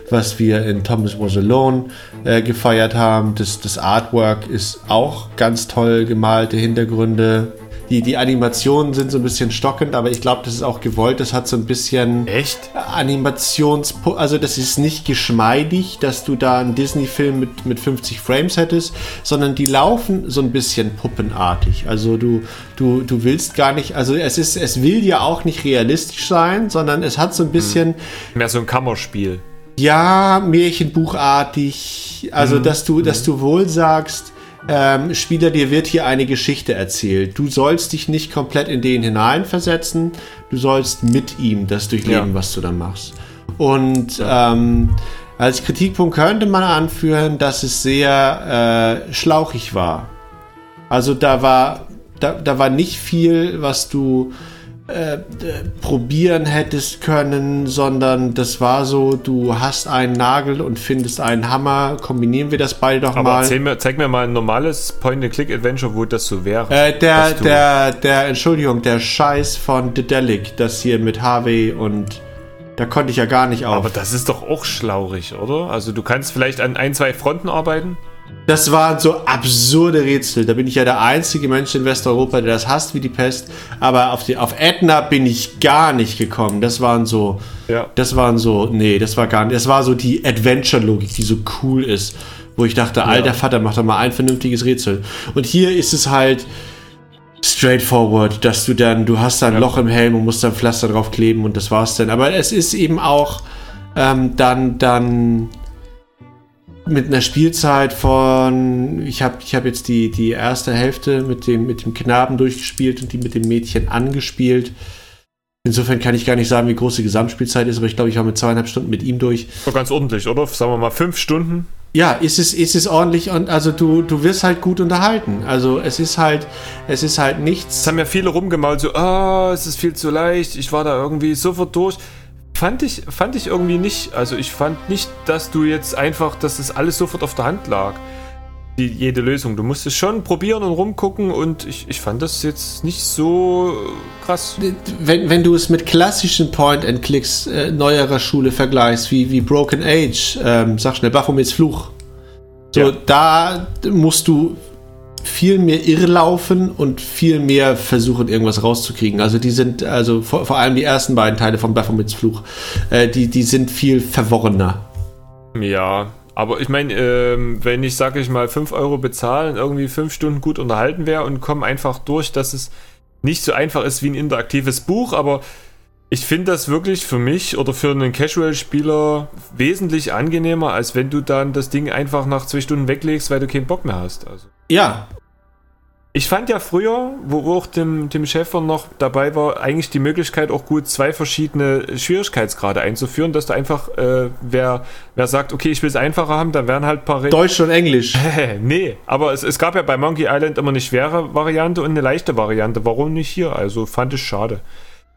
was wir in Thomas Was Alone äh, gefeiert haben. Das, das Artwork ist auch ganz toll gemalte Hintergründe. Die, die Animationen sind so ein bisschen stockend, aber ich glaube, das ist auch gewollt. Das hat so ein bisschen Echt? Animations... Also das ist nicht geschmeidig, dass du da einen Disney-Film mit, mit 50 Frames hättest, sondern die laufen so ein bisschen puppenartig. Also du, du, du willst gar nicht... Also es, ist, es will ja auch nicht realistisch sein, sondern es hat so ein bisschen... Mehr so ein Kammerspiel. Ja, Märchenbuchartig. Also, dass du, dass du wohl sagst, ähm, Spieler, dir wird hier eine Geschichte erzählt. Du sollst dich nicht komplett in den hineinversetzen. Du sollst mit ihm das durchleben, Ja. was du dann machst. Und ähm, als Kritikpunkt könnte man anführen, dass es sehr äh, schlauchig war. Also da war, da, da war nicht viel, was du äh, probieren hättest können, sondern das war so, du hast einen Nagel und findest einen Hammer, kombinieren wir das beide doch Aber mal. mir, zeig mir mal ein normales Point-and-Click-Adventure, wo das so wäre. Äh, der, der, der, Entschuldigung, der Scheiß von Dedelic, das hier mit Harvey und da konnte ich ja gar nicht auf. Aber das ist doch auch schlaurig, oder? Also du kannst vielleicht an ein, zwei Fronten arbeiten. Das waren so absurde Rätsel. Da bin ich ja der einzige Mensch in Westeuropa, der das hasst wie die Pest. Aber auf, die, auf Edna bin ich gar nicht gekommen. Das waren so, Ja. das waren so, nee, das war gar nicht. Das war so die Adventure-Logik, die so cool ist. Wo ich dachte, alter Vater, mach doch mal ein vernünftiges Rätsel. Und hier ist es halt straightforward, dass du dann, du hast da ein Loch im Helm und musst dann Pflaster drauf kleben und das war's dann. Aber es ist eben auch ähm, dann, dann mit einer Spielzeit von, ich habe ich hab jetzt die, die erste Hälfte mit dem, mit dem Knaben durchgespielt und die mit dem Mädchen angespielt. Insofern kann ich gar nicht sagen, wie groß die Gesamtspielzeit ist, aber ich glaube, ich war mit zweieinhalb Stunden mit ihm durch. Doch ganz ordentlich, oder? Sagen wir mal fünf Stunden. Ja, ist es, ist es ordentlich und also du, du wirst halt gut unterhalten. Also es ist halt, es ist halt Es nichts. haben ja viele rumgemault, so, ah, es ist viel zu leicht, ich war da irgendwie sofort durch. Fand ich, fand ich irgendwie nicht. Also ich fand nicht, dass du jetzt einfach, dass das alles sofort auf der Hand lag. Die, jede Lösung. Du musstest schon probieren und rumgucken und ich, ich fand das jetzt nicht so krass. Wenn, wenn du es mit klassischen Point-and-Clicks äh, neuerer Schule vergleichst, wie, wie Broken Age, ähm, sag schnell, Baphomets Fluch. So, Ja. da musst du viel mehr irrlaufen und viel mehr versuchen, irgendwas rauszukriegen. Also die sind, also vor, vor allem die ersten beiden Teile von Baphomets Fluch, äh, die, die sind viel verworrener. Ja, aber ich meine, ähm, wenn ich, sag ich mal, 5 Euro bezahlen, irgendwie 5 Stunden gut unterhalten wäre und komme einfach durch, dass es nicht so einfach ist wie ein interaktives Buch, aber Ich finde das wirklich für mich oder für einen Casual-Spieler wesentlich angenehmer, als wenn du dann das Ding einfach nach zwei Stunden weglegst, weil du keinen Bock mehr hast. Also. Ja, Ich fand ja früher, wo auch dem, dem Schäfer noch dabei war, eigentlich die Möglichkeit, auch gut zwei verschiedene Schwierigkeitsgrade einzuführen, dass du einfach, äh, wer, wer sagt, okay, ich will es einfacher haben, dann wären halt paar Regeln. Deutsch und Englisch. nee, aber es, es gab ja bei Monkey Island immer eine schwere Variante und eine leichte Variante. Warum nicht hier? Also fand ich schade.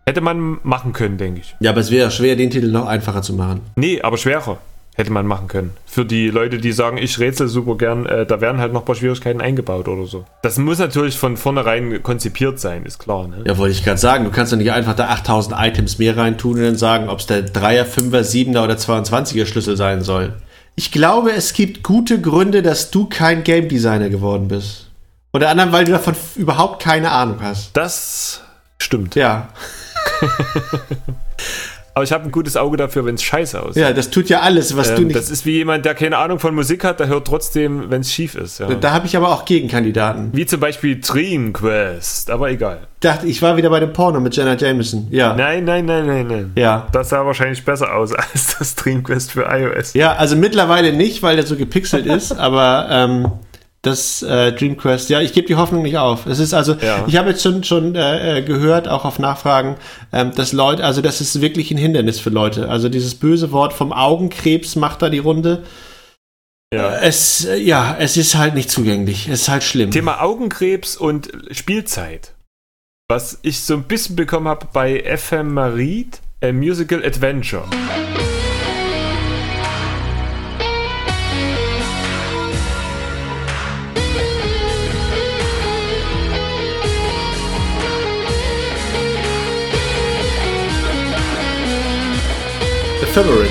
Hätte man machen können, denke ich. Ja, aber es wäre schwer, den Titel noch einfacher zu machen. Nee, aber schwerer hätte man machen können. Für die Leute, die sagen, ich rätsel super gern, äh, da werden halt noch ein paar Schwierigkeiten eingebaut oder so. Das muss natürlich von vornherein konzipiert sein, ist klar. Ne? Ja, wollte ich gerade sagen, du kannst doch nicht einfach da 8000 Items mehr reintun und dann sagen, ob es der 3er, 5er, 7er oder 22er Schlüssel sein soll. Ich glaube, es gibt gute Gründe, dass du kein Game Designer geworden bist. Unter anderem, weil du davon überhaupt keine Ahnung hast. Das stimmt. Ja, Aber ich habe ein gutes Auge dafür, wenn es scheiße aussieht. ja, das tut ja alles, was du ähm, nicht. das ist wie jemand, der keine Ahnung von Musik hat, der hört trotzdem, wenn es schief ist. Ja. da habe ich aber auch Gegenkandidaten. Wie zum Beispiel Dream Quest, aber egal. Dachte, ich war wieder bei dem Porno mit Jenna Jameson. Ja. Nein, nein, nein, nein, nein. Ja. Das sah wahrscheinlich besser aus als das Dream Quest für iOS. Ja, also mittlerweile nicht, weil der so gepixelt ist, aber ähm, das äh, Dream Quest, ja, ich gebe die Hoffnung nicht auf. Es ist also, Ja. ich habe jetzt schon schon äh, äh, gehört, auch auf Nachfragen, ähm, dass Leute, also das ist wirklich ein Hindernis für Leute. Also dieses böse Wort vom Augenkrebs macht da die Runde. Ja. Es, äh, ja, es ist halt nicht zugänglich. Es ist halt schlimm. Thema Augenkrebs und Spielzeit. Was ich so ein bisschen bekommen habe bei Ephemerid, a Musical Adventure. Ephemerid.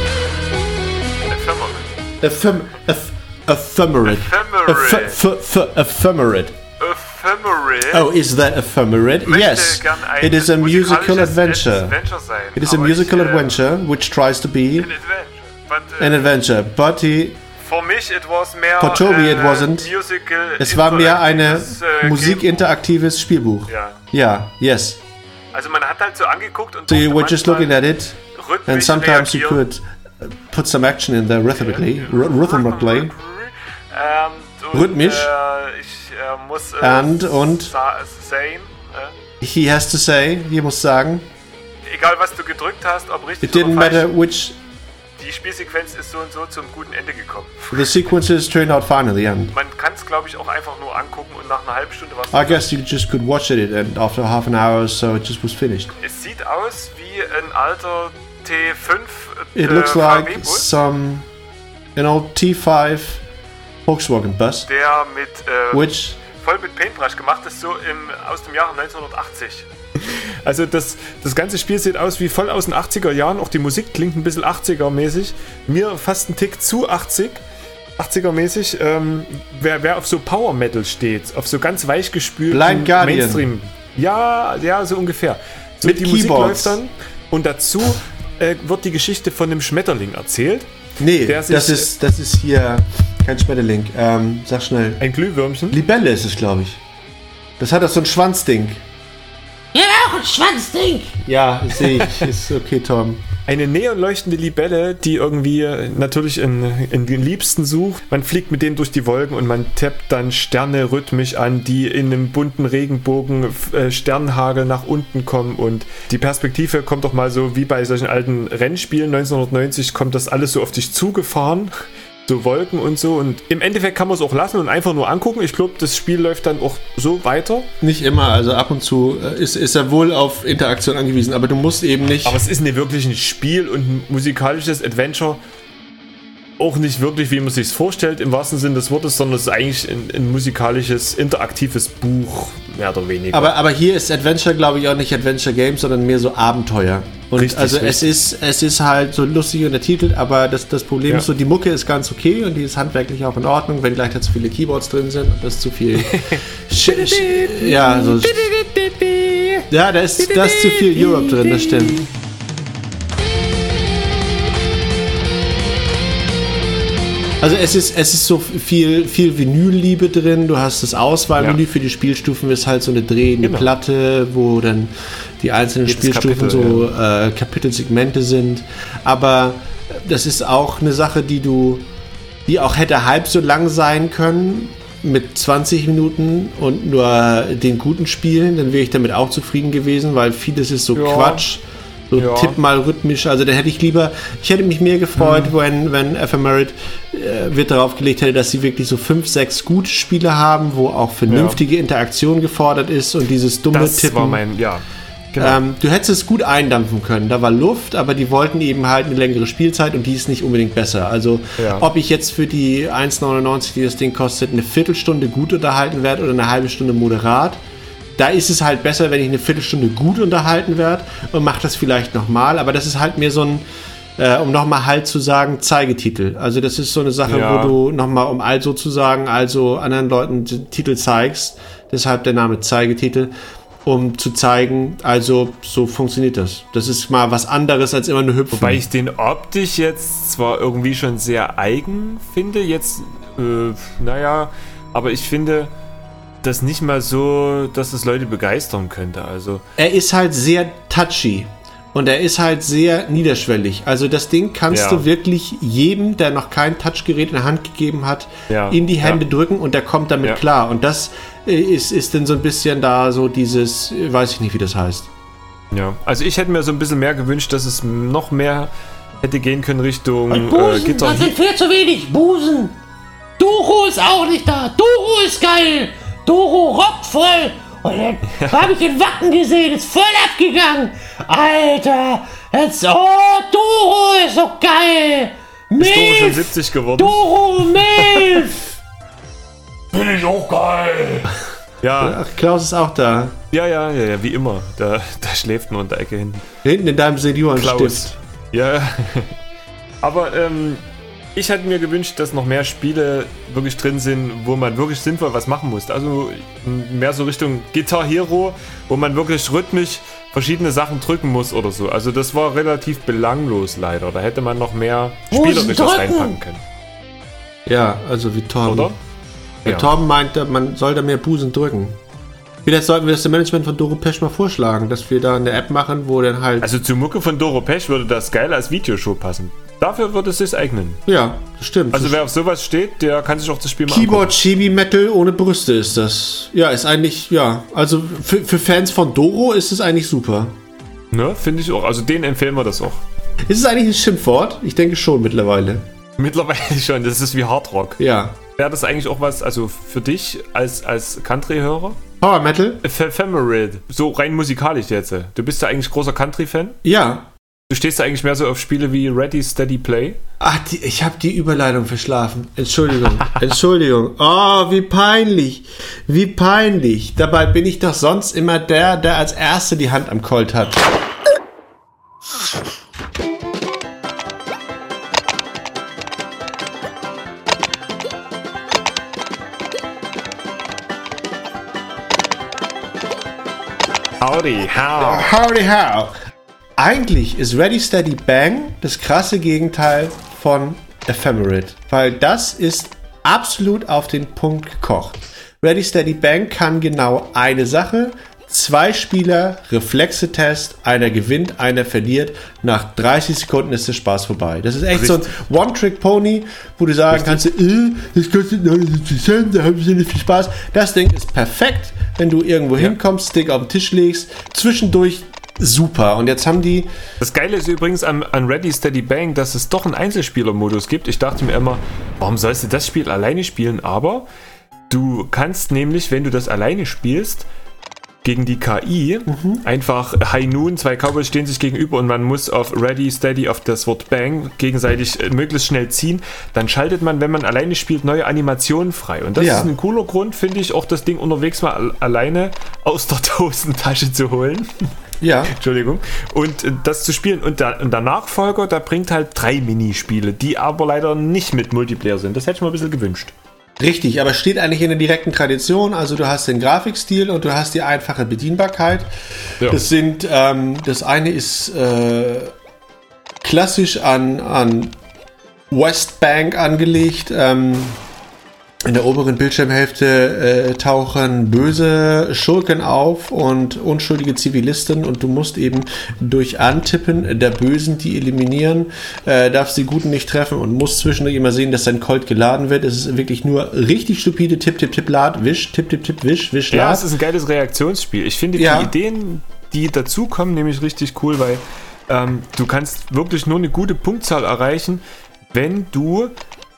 Ephemerid. Ephem eph ephemerid. Ephemerid. Eph- eph- eph- Ephemerid. Ephemerid. Oh, is that ephemerid? Yes. It is a musical adventure. It is a musical adventure which tries to be An adventure. But, äh, an adventure, but he, For mich, it was mehr. For Toby, it äh, wasn't. Musical es war mehr eine äh, musikinteraktives Spielbuch. Ja. Ja, yes. Also man hat halt so angeguckt und So you were just looking at it, rhythmisch and sometimes you reagieren. could uh, put some action in there rhythmically, rhythmically. Ähm, und, Rhythmisch. Äh, ich äh, muss äh, And- und- sa- sagen, äh, He has to say, he muss sagen, egal was du gedrückt hast, ob richtig it didn't oder falsch, matter which die Spielsequenz ist so und so zum guten Ende gekommen. the sequences turned out fine in the end. Man kann es, glaube ich, auch einfach nur angucken und nach einer halben Stunde was. I guess you just could watch it and after half an hour so it just was finished. Es sieht aus wie ein alter T5 äh, It looks like VW-Bus, some an old T5 Volkswagen bus, der mit äh, which voll mit Paintbrush gemacht ist, so im, aus dem Jahre 1980. Also das, das ganze Spiel sieht aus wie voll aus den 80er Jahren. Auch die Musik klingt ein bisschen 80er-mäßig. Mir fast ein Tick zu 80. 80er-mäßig. Ähm, wer, wer auf so Power Metal steht, auf so ganz weich gespülten. Mainstream. Ja, ja, so ungefähr. So, Mit die Musik Keyboards. läuft dann und dazu äh, wird die Geschichte von dem Schmetterling erzählt. nee, Der sich- das ist das ist hier kein Schmetterling. Ähm, sag schnell. Ein Glühwürmchen. Libelle ist es, glaube ich. Das hat doch so ein Schwanzding. Ja, auch ein Schwanzding. Ja, sehe ich. Ist okay, Tom. Eine neonleuchtende Libelle, die irgendwie äh, natürlich in, in den Liebsten sucht. Man fliegt mit denen durch die Wolken und man tappt dann Sterne rhythmisch an, die in einem bunten Regenbogen äh, Sternhagel nach unten kommen. Und die Perspektive kommt doch mal so wie bei solchen alten Rennspielen 1990, kommt das alles so auf dich zugefahren. So Wolken und so. Und im Endeffekt kann man es auch lassen und einfach nur angucken. Ich glaube, das Spiel läuft dann auch so weiter. Nicht immer, also ab und zu äh, ist, ist er wohl auf Interaktion angewiesen, aber du musst eben nicht. Aber es ist nicht wirklich ein Spiel und ein musikalisches Adventure. Auch nicht wirklich, wie man sich vorstellt, im wahrsten Sinne des Wortes, sondern es ist eigentlich ein, ein musikalisches, interaktives Buch, mehr oder weniger. Aber, aber hier ist Adventure, glaube ich, auch nicht Adventure Game, sondern mehr so Abenteuer. Und Richtig, also es richtig. ist, es ist halt so lustig untertitelt, aber das, das Problem Ja. ist so, die Mucke ist ganz okay und die ist handwerklich auch in Ordnung, wenn gleich da zu viele Keyboards drin sind und das zu viel. Ja, so. Ja, da ist, da ist zu viel Europe drin, das stimmt. Also es ist, es ist so viel, viel Vinylliebe drin. Du hast das Auswahlmenü Ja. für die Spielstufen, ist halt so eine drehende Genau. Platte, wo dann die einzelnen Jedes Spielstufen Kapitel, so äh, Kapitelsegmente sind. Aber das ist auch eine Sache, die du, die auch hätte halb so lang sein können mit 20 Minuten und nur den guten Spielen, dann wäre ich damit auch zufrieden gewesen, weil vieles ist so Ja. Quatsch. So Ja. tipp mal rhythmisch. Also da hätte ich lieber, ich hätte mich mehr gefreut, wenn, wenn Ephemerid äh, Wert darauf gelegt hätte, dass sie wirklich so fünf, sechs gute Spiele haben, wo auch vernünftige Interaktion gefordert ist und dieses dumme Das Tippen. war mein, ja. Genau. Ähm, du hättest es gut eindampfen können. Da war Luft, aber die wollten eben halt eine längere Spielzeit und die ist nicht unbedingt besser. Also, Ja. ob ich jetzt für die 1,99, die das Ding kostet, eine Viertelstunde gut unterhalten werde oder eine halbe Stunde moderat, da ist es halt besser, wenn ich eine Viertelstunde gut unterhalten werde und mache das vielleicht nochmal. Aber das ist halt mehr so ein, äh, um nochmal halt zu sagen, Zeigetitel. Also, das ist so eine Sache, Ja. wo du nochmal, um also zu sagen, also anderen Leuten Titel zeigst. Deshalb der Name Zeigetitel um zu zeigen, also so funktioniert das. Das ist mal was anderes als immer nur hüpfen. Wobei ich den optisch jetzt zwar irgendwie schon sehr eigen finde, jetzt, äh, naja, aber ich finde das nicht mal so, dass es Leute begeistern könnte. Also, er ist halt sehr touchy und er ist halt sehr niederschwellig. Also das Ding kannst Ja. du wirklich jedem, der noch kein Touchgerät in der Hand gegeben hat, Ja. in die Hände Ja. drücken und der kommt damit Ja. klar. Und das äh, ist, ist dann so ein bisschen da so dieses, äh, weiß ich nicht, wie das heißt. ja. Also ich hätte mir so ein bisschen mehr gewünscht, dass es noch mehr hätte gehen können Richtung äh, Busen, Gitter. das sind viel zu wenig. Busen. Doro ist auch nicht da. Doro ist geil. Doro rockt voll. Und dann habe ich den Wacken gesehen, ist voll abgegangen. Alter, jetzt, oh, Doro ist so geil. Ist Doro schon Milf. 70 geworden? Doro Milf. Bin ich auch geil. Ja, Ach, Klaus ist auch da. ja, ja, ja, ja, wie immer. Da, da schläft nur in der Ecke hinten. Hinten in deinem Seniorenstift. Klaus. Ja. Aber ähm, ich hätte mir gewünscht, dass noch mehr Spiele wirklich drin sind, wo man wirklich sinnvoll was machen muss. Also mehr so Richtung Guitar Hero, wo man wirklich rhythmisch verschiedene Sachen drücken muss oder so. Also das war relativ belanglos leider. Da hätte man noch mehr Spielerisches drücken. reinpacken können. Ja, also wie Torben. Oder? Der Ja. Torben meinte, man soll da mehr Busen drücken. Vielleicht sollten wir das dem Management von Doro Pesch mal vorschlagen, dass wir da eine App machen, wo dann halt. Also zur Mucke von Doro Pesch würde das geil als Videoshow passen. Dafür würde es sich eignen. ja, das stimmt. Also wer auf sowas steht, der kann sich auch das Spiel mal Keyboard Chibi Metal ohne Brüste ist das. Ja, ist eigentlich, ja. Also für, für Fans von Doro ist es eigentlich super. Ne, finde ich auch. Also den empfehlen wir das auch. Ist es eigentlich ein Schimpfwort? Ich denke schon mittlerweile. Mittlerweile schon, das ist wie Hardrock. Ja. Wäre das eigentlich auch was, also für dich als, als Country-Hörer? Power Metal? Ephemerid, so rein musikalisch jetzt. Du bist ja eigentlich großer Country-Fan. Ja. Du stehst eigentlich mehr so auf Spiele wie Ready, Steady, Play. Ach, die, ich habe die Überleitung verschlafen. Entschuldigung. Entschuldigung. Oh, wie peinlich. Wie peinlich. Dabei bin ich doch sonst immer der, der als Erster die Hand am Colt hat. Howdy, how? Howdy how. Eigentlich ist Ready Steady Bang das krasse Gegenteil von Ephemerid, weil das ist absolut auf den Punkt gekocht. Ready Steady Bang kann genau eine Sache. Zwei Spieler, Reflexe-Test, einer gewinnt, einer verliert. Nach 30 Sekunden ist der Spaß vorbei. Das ist echt so ein One-Trick-Pony, wo du sagen kannst, äh, das kostet 79 Cent, da habe ich ja nicht viel Spaß. Das Ding ist perfekt, wenn du irgendwo hinkommst, Stick auf den Tisch legst, zwischendurch super. Und jetzt haben die, Das Geile ist übrigens an, an Ready, Steady, Bang, dass es doch einen Einzelspieler-Modus gibt. Ich dachte mir immer, warum sollst du das Spiel alleine spielen? Aber du kannst nämlich, wenn du das alleine spielst, gegen die KI einfach High Noon, zwei Cowboys stehen sich gegenüber und man muss auf Ready, Steady, auf das Wort Bang gegenseitig äh, möglichst schnell ziehen. Dann schaltet man, wenn man alleine spielt, neue Animationen frei. Und das Ja. ist ein cooler Grund, finde ich, auch das Ding unterwegs mal al- alleine aus der Dosentasche zu holen. Ja, Entschuldigung. Und äh, das zu spielen. Und der, und der Nachfolger, der bringt halt drei Minispiele, die aber leider nicht mit Multiplayer sind. Das hätte ich mir ein bisschen gewünscht. Richtig, aber steht eigentlich in der direkten Tradition. Also du hast den Grafikstil und du hast die einfache Bedienbarkeit. Ja. Das sind, ähm, das eine ist äh, klassisch an, an Westbank angelegt. Ähm, in der oberen Bildschirmhälfte äh, tauchen böse Schurken auf und unschuldige Zivilisten und du musst eben durch Antippen der Bösen die eliminieren, äh, darfst die Guten nicht treffen und musst zwischendurch immer sehen, dass dein Colt geladen wird. Es ist wirklich nur richtig stupide Tipp, Tipp, Tipp, Lad, Wisch, Tipp, Tipp, Tipp, Wisch, Wisch, Ja, Lad. es ist ein geiles Reaktionsspiel. Ich finde Ja. die Ideen, die dazukommen, nämlich richtig cool, weil ähm, du kannst wirklich nur eine gute Punktzahl erreichen, wenn du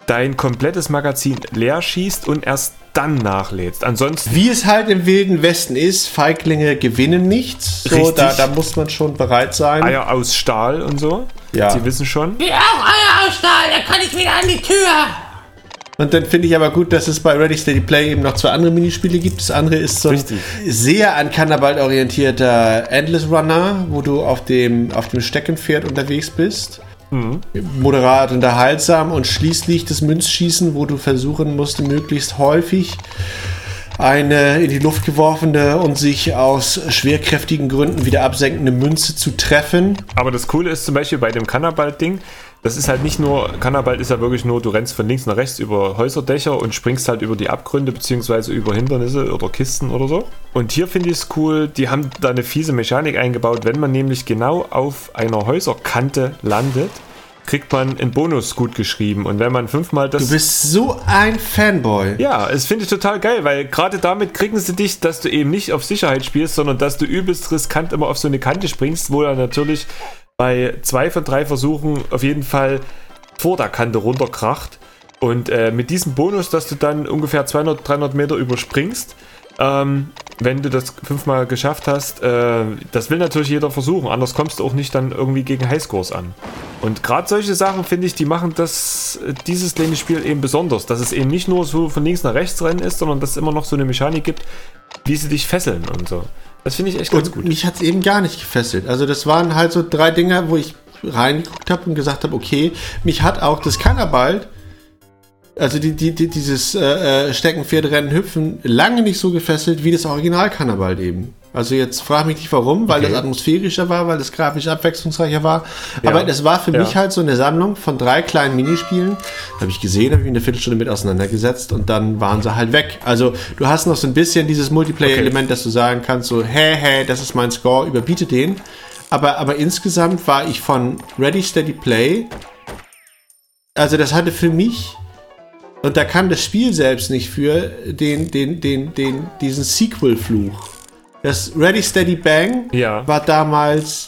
dein komplettes Magazin leer schießt und erst dann nachlädst. Ansonsten Wie es halt im Wilden Westen ist, Feiglinge gewinnen nichts. So, Richtig. da, da muss man schon bereit sein. Eier aus Stahl und so. Ja. Sie wissen schon. Wie auch Eier aus Stahl, da kann ich wieder an die Tür. Und dann finde ich aber gut, dass es bei Ready Steady Play eben noch zwei andere Minispiele gibt. Das andere ist so ein Richtig. sehr an Cannabalt orientierter Endless Runner, wo du auf dem, auf dem Steckenpferd unterwegs bist. Moderat unterhaltsam und schließlich das Münzschießen, wo du versuchen musst, möglichst häufig eine in die Luft geworfene und sich aus schwerkräftigen Gründen wieder absenkende Münze zu treffen. Aber das Coole ist zum Beispiel bei dem Cannabalt-Ding, das ist halt nicht nur, Cannabalt ist ja wirklich nur, du rennst von links nach rechts über Häuserdächer und springst halt über die Abgründe beziehungsweise über Hindernisse oder Kisten oder so. Und hier finde ich es cool, die haben da eine fiese Mechanik eingebaut, wenn man nämlich genau auf einer Häuserkante landet, kriegt man einen Bonus gut geschrieben. Und wenn man fünfmal das... Du bist so ein Fanboy. Ja, das finde ich total geil, weil gerade damit kriegen sie dich, dass du eben nicht auf Sicherheit spielst, sondern dass du übelst riskant immer auf so eine Kante springst, wo er natürlich bei zwei von drei Versuchen auf jeden Fall vor der Kante runterkracht. Und äh, mit diesem Bonus, dass du dann ungefähr 200, 300 Meter überspringst, ähm, wenn du das fünfmal geschafft hast, äh, das will natürlich jeder versuchen, anders kommst du auch nicht dann irgendwie gegen Highscores an. Und gerade solche Sachen, finde ich, die machen das, äh, dieses kleine Spiel eben besonders, dass es eben nicht nur so von links nach rechts rennen ist, sondern dass es immer noch so eine Mechanik gibt, wie sie dich fesseln und so. Das finde ich echt ganz Und gut. mich hat es eben gar nicht gefesselt. Also das waren halt so drei Dinger, wo ich reingeguckt habe und gesagt habe, okay, mich hat auch das Cannabalt, also die, die, die, dieses äh, äh, Steckenpferdrennen hüpfen, lange nicht so gefesselt wie das Original Cannabalt eben. Also jetzt frag mich nicht warum, weil Okay. das atmosphärischer war, weil das grafisch abwechslungsreicher war. Aber Ja. das war für Ja. mich halt so eine Sammlung von drei kleinen Minispielen. Habe ich gesehen, habe ich mich eine Viertelstunde mit auseinandergesetzt und dann waren sie halt weg. Also du hast noch so ein bisschen dieses Multiplayer-Element, dass du sagen kannst, so, hey, hey, das ist mein Score, überbiete den. Aber, aber insgesamt war ich von Ready Steady Play, also das hatte für mich, und da kann das Spiel selbst nicht für, den, den, den, den, diesen Sequel-Fluch. Das Ready Steady Bang Ja. war damals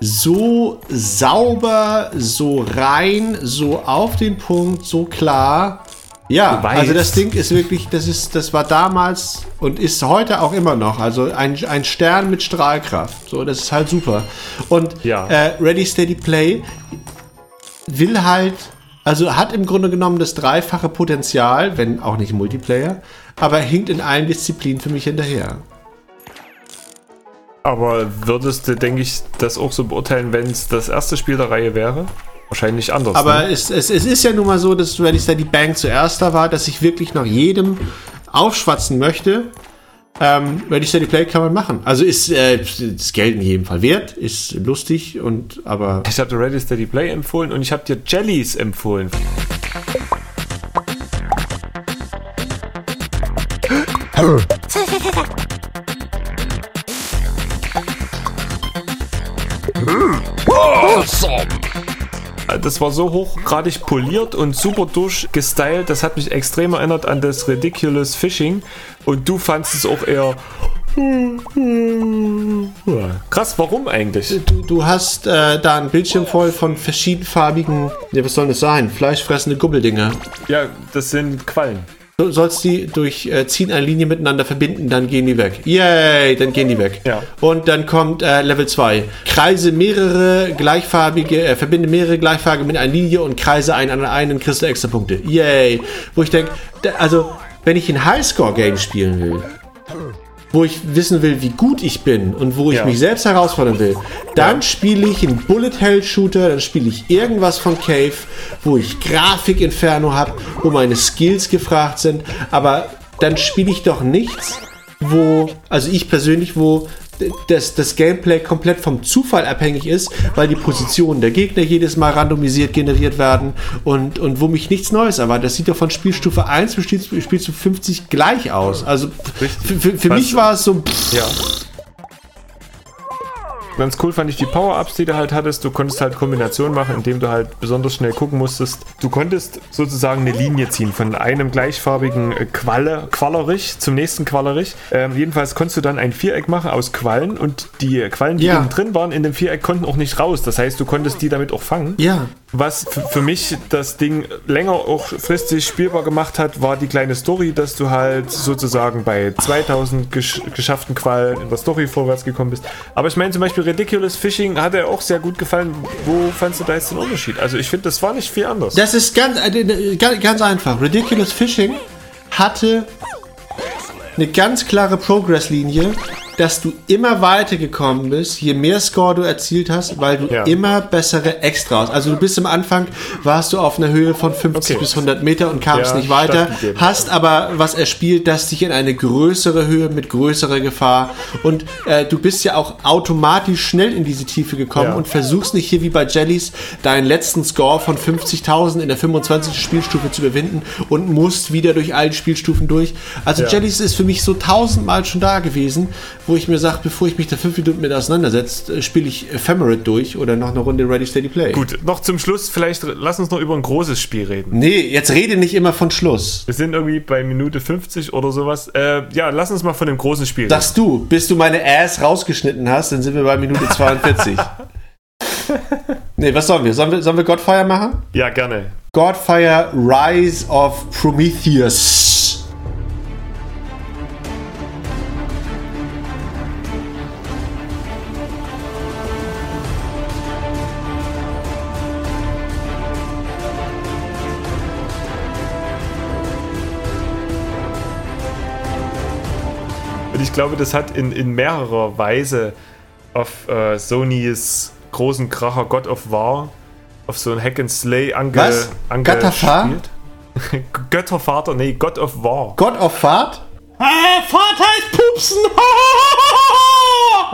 so sauber, so rein, so auf den Punkt, so klar. Ja, also das Ding ist wirklich, das ist, das war damals und ist heute auch immer noch, also ein, ein Stern mit Strahlkraft. So, das ist halt super. Und Ja. äh, Ready Steady Play will halt, also hat im Grunde genommen das dreifache Potenzial, wenn auch nicht Multiplayer, aber hinkt in allen Disziplinen für mich hinterher. Aber würdest du, denke ich, das auch so beurteilen, wenn es das erste Spiel der Reihe wäre? Wahrscheinlich anders. Aber ne? es, es, es ist ja nun mal so, dass Ready Steady Bang zuerst da war, dass ich wirklich nach jedem aufschwatzen möchte. Ähm, Ready Steady Play kann man machen. Also ist äh, das Geld in jedem Fall wert, ist lustig und aber Ich habe dir Ready Steady Play empfohlen und ich habe dir Jellies empfohlen. Das war so hochgradig poliert und super durchgestylt. Das hat mich extrem erinnert an das Ridiculous Fishing. Und du fandst es auch eher. Krass, warum eigentlich? du, du hast äh, da einen Bildschirm voll von verschiedenfarbigen, ja, was soll das sein? Fleischfressende Gubbeldinger. Ja, das sind Quallen. Du sollst die durch äh, Ziehen einer Linie miteinander verbinden, dann gehen die weg. Yay, dann gehen die weg. Ja. Und dann kommt äh, Level 2. Kreise mehrere gleichfarbige, äh, verbinde mehrere gleichfarbige mit einer Linie und kreise einen an einen, kriegst du extra Punkte. Yay. Wo ich denke, also, wenn ich ein Highscore-Game spielen will, wo ich wissen will, wie gut ich bin und wo ich Ja. mich selbst herausfordern will, dann spiele ich einen Bullet-Hell-Shooter, dann spiele ich irgendwas von Cave, wo ich Grafik-Inferno habe, wo meine Skills gefragt sind, aber dann spiele ich doch nichts, wo, also ich persönlich, wo das, das Gameplay komplett vom Zufall abhängig ist, weil die Positionen der Gegner jedes Mal randomisiert generiert werden und, und wo mich nichts Neues erwartet. Das sieht doch von Spielstufe 1 bis Spielstufe 50 gleich aus. Also für, für, für mich war es so. Pff, Ja. Ganz cool fand ich die Power-Ups, die du halt hattest. Du konntest halt Kombinationen machen, indem du halt besonders schnell gucken musstest. Du konntest sozusagen eine Linie ziehen von einem gleichfarbigen äh, Qualle, Quallerich zum nächsten Quallerich. Ähm, jedenfalls konntest du dann ein Viereck machen aus Quallen und die Quallen, die Ja. drin waren, in dem Viereck konnten auch nicht raus. Das heißt, du konntest die damit auch fangen. ja. Was für mich das Ding länger auch fristig spielbar gemacht hat, war die kleine Story, dass du halt sozusagen bei 2000 gesch geschafften Quallen in der Story vorwärts gekommen bist. Aber ich meine zum Beispiel Ridiculous Fishing hat er auch sehr gut gefallen. Wo fandst du da jetzt den Unterschied? Also ich finde, das war nicht viel anders. Das ist ganz, äh, ganz einfach. Ridiculous Fishing hatte eine ganz klare Progress-Linie, dass du immer weiter gekommen bist, je mehr Score du erzielt hast, weil du Ja. immer bessere Extras. Also du bist am Anfang, warst du auf einer Höhe von 50 Okay. bis 100 Meter und kamst Ja, nicht weiter, hast aber was erspielt, das dich in eine größere Höhe mit größerer Gefahr und äh, du bist ja auch automatisch schnell in diese Tiefe gekommen Ja. und versuchst nicht hier wie bei Jellies deinen letzten Score von 50.000 in der 25. Spielstufe zu überwinden und musst wieder durch alle Spielstufen durch. Also. Jellies ist für mich so tausendmal schon da gewesen, wo ich mir sage, bevor ich mich da fünf Minuten mit auseinandersetze, äh, spiele ich Ephemerate durch oder noch eine Runde Ready Steady Play. Gut, noch zum Schluss, vielleicht lass uns noch über ein großes Spiel reden. Nee, jetzt rede nicht immer von Schluss. Wir sind irgendwie bei Minute 50 oder sowas. Äh, ja, lass uns mal von dem großen Spiel reden. Sagst du, bis du meine Ass rausgeschnitten hast, dann sind wir bei Minute 42. nee, was sollen wir? Sollen wir, sollen wir Godfire machen? Ja, gerne. Godfire Rise of Prometheus. Ich glaube, das hat in, in mehrerer Weise auf äh, Sonys großen Kracher God of War auf so ein Hack and Slay ange, Was? Götterfahr? angespielt. Göttervater, nee, God of War. God of Fahrt? Ah, Vater ist Pupsen.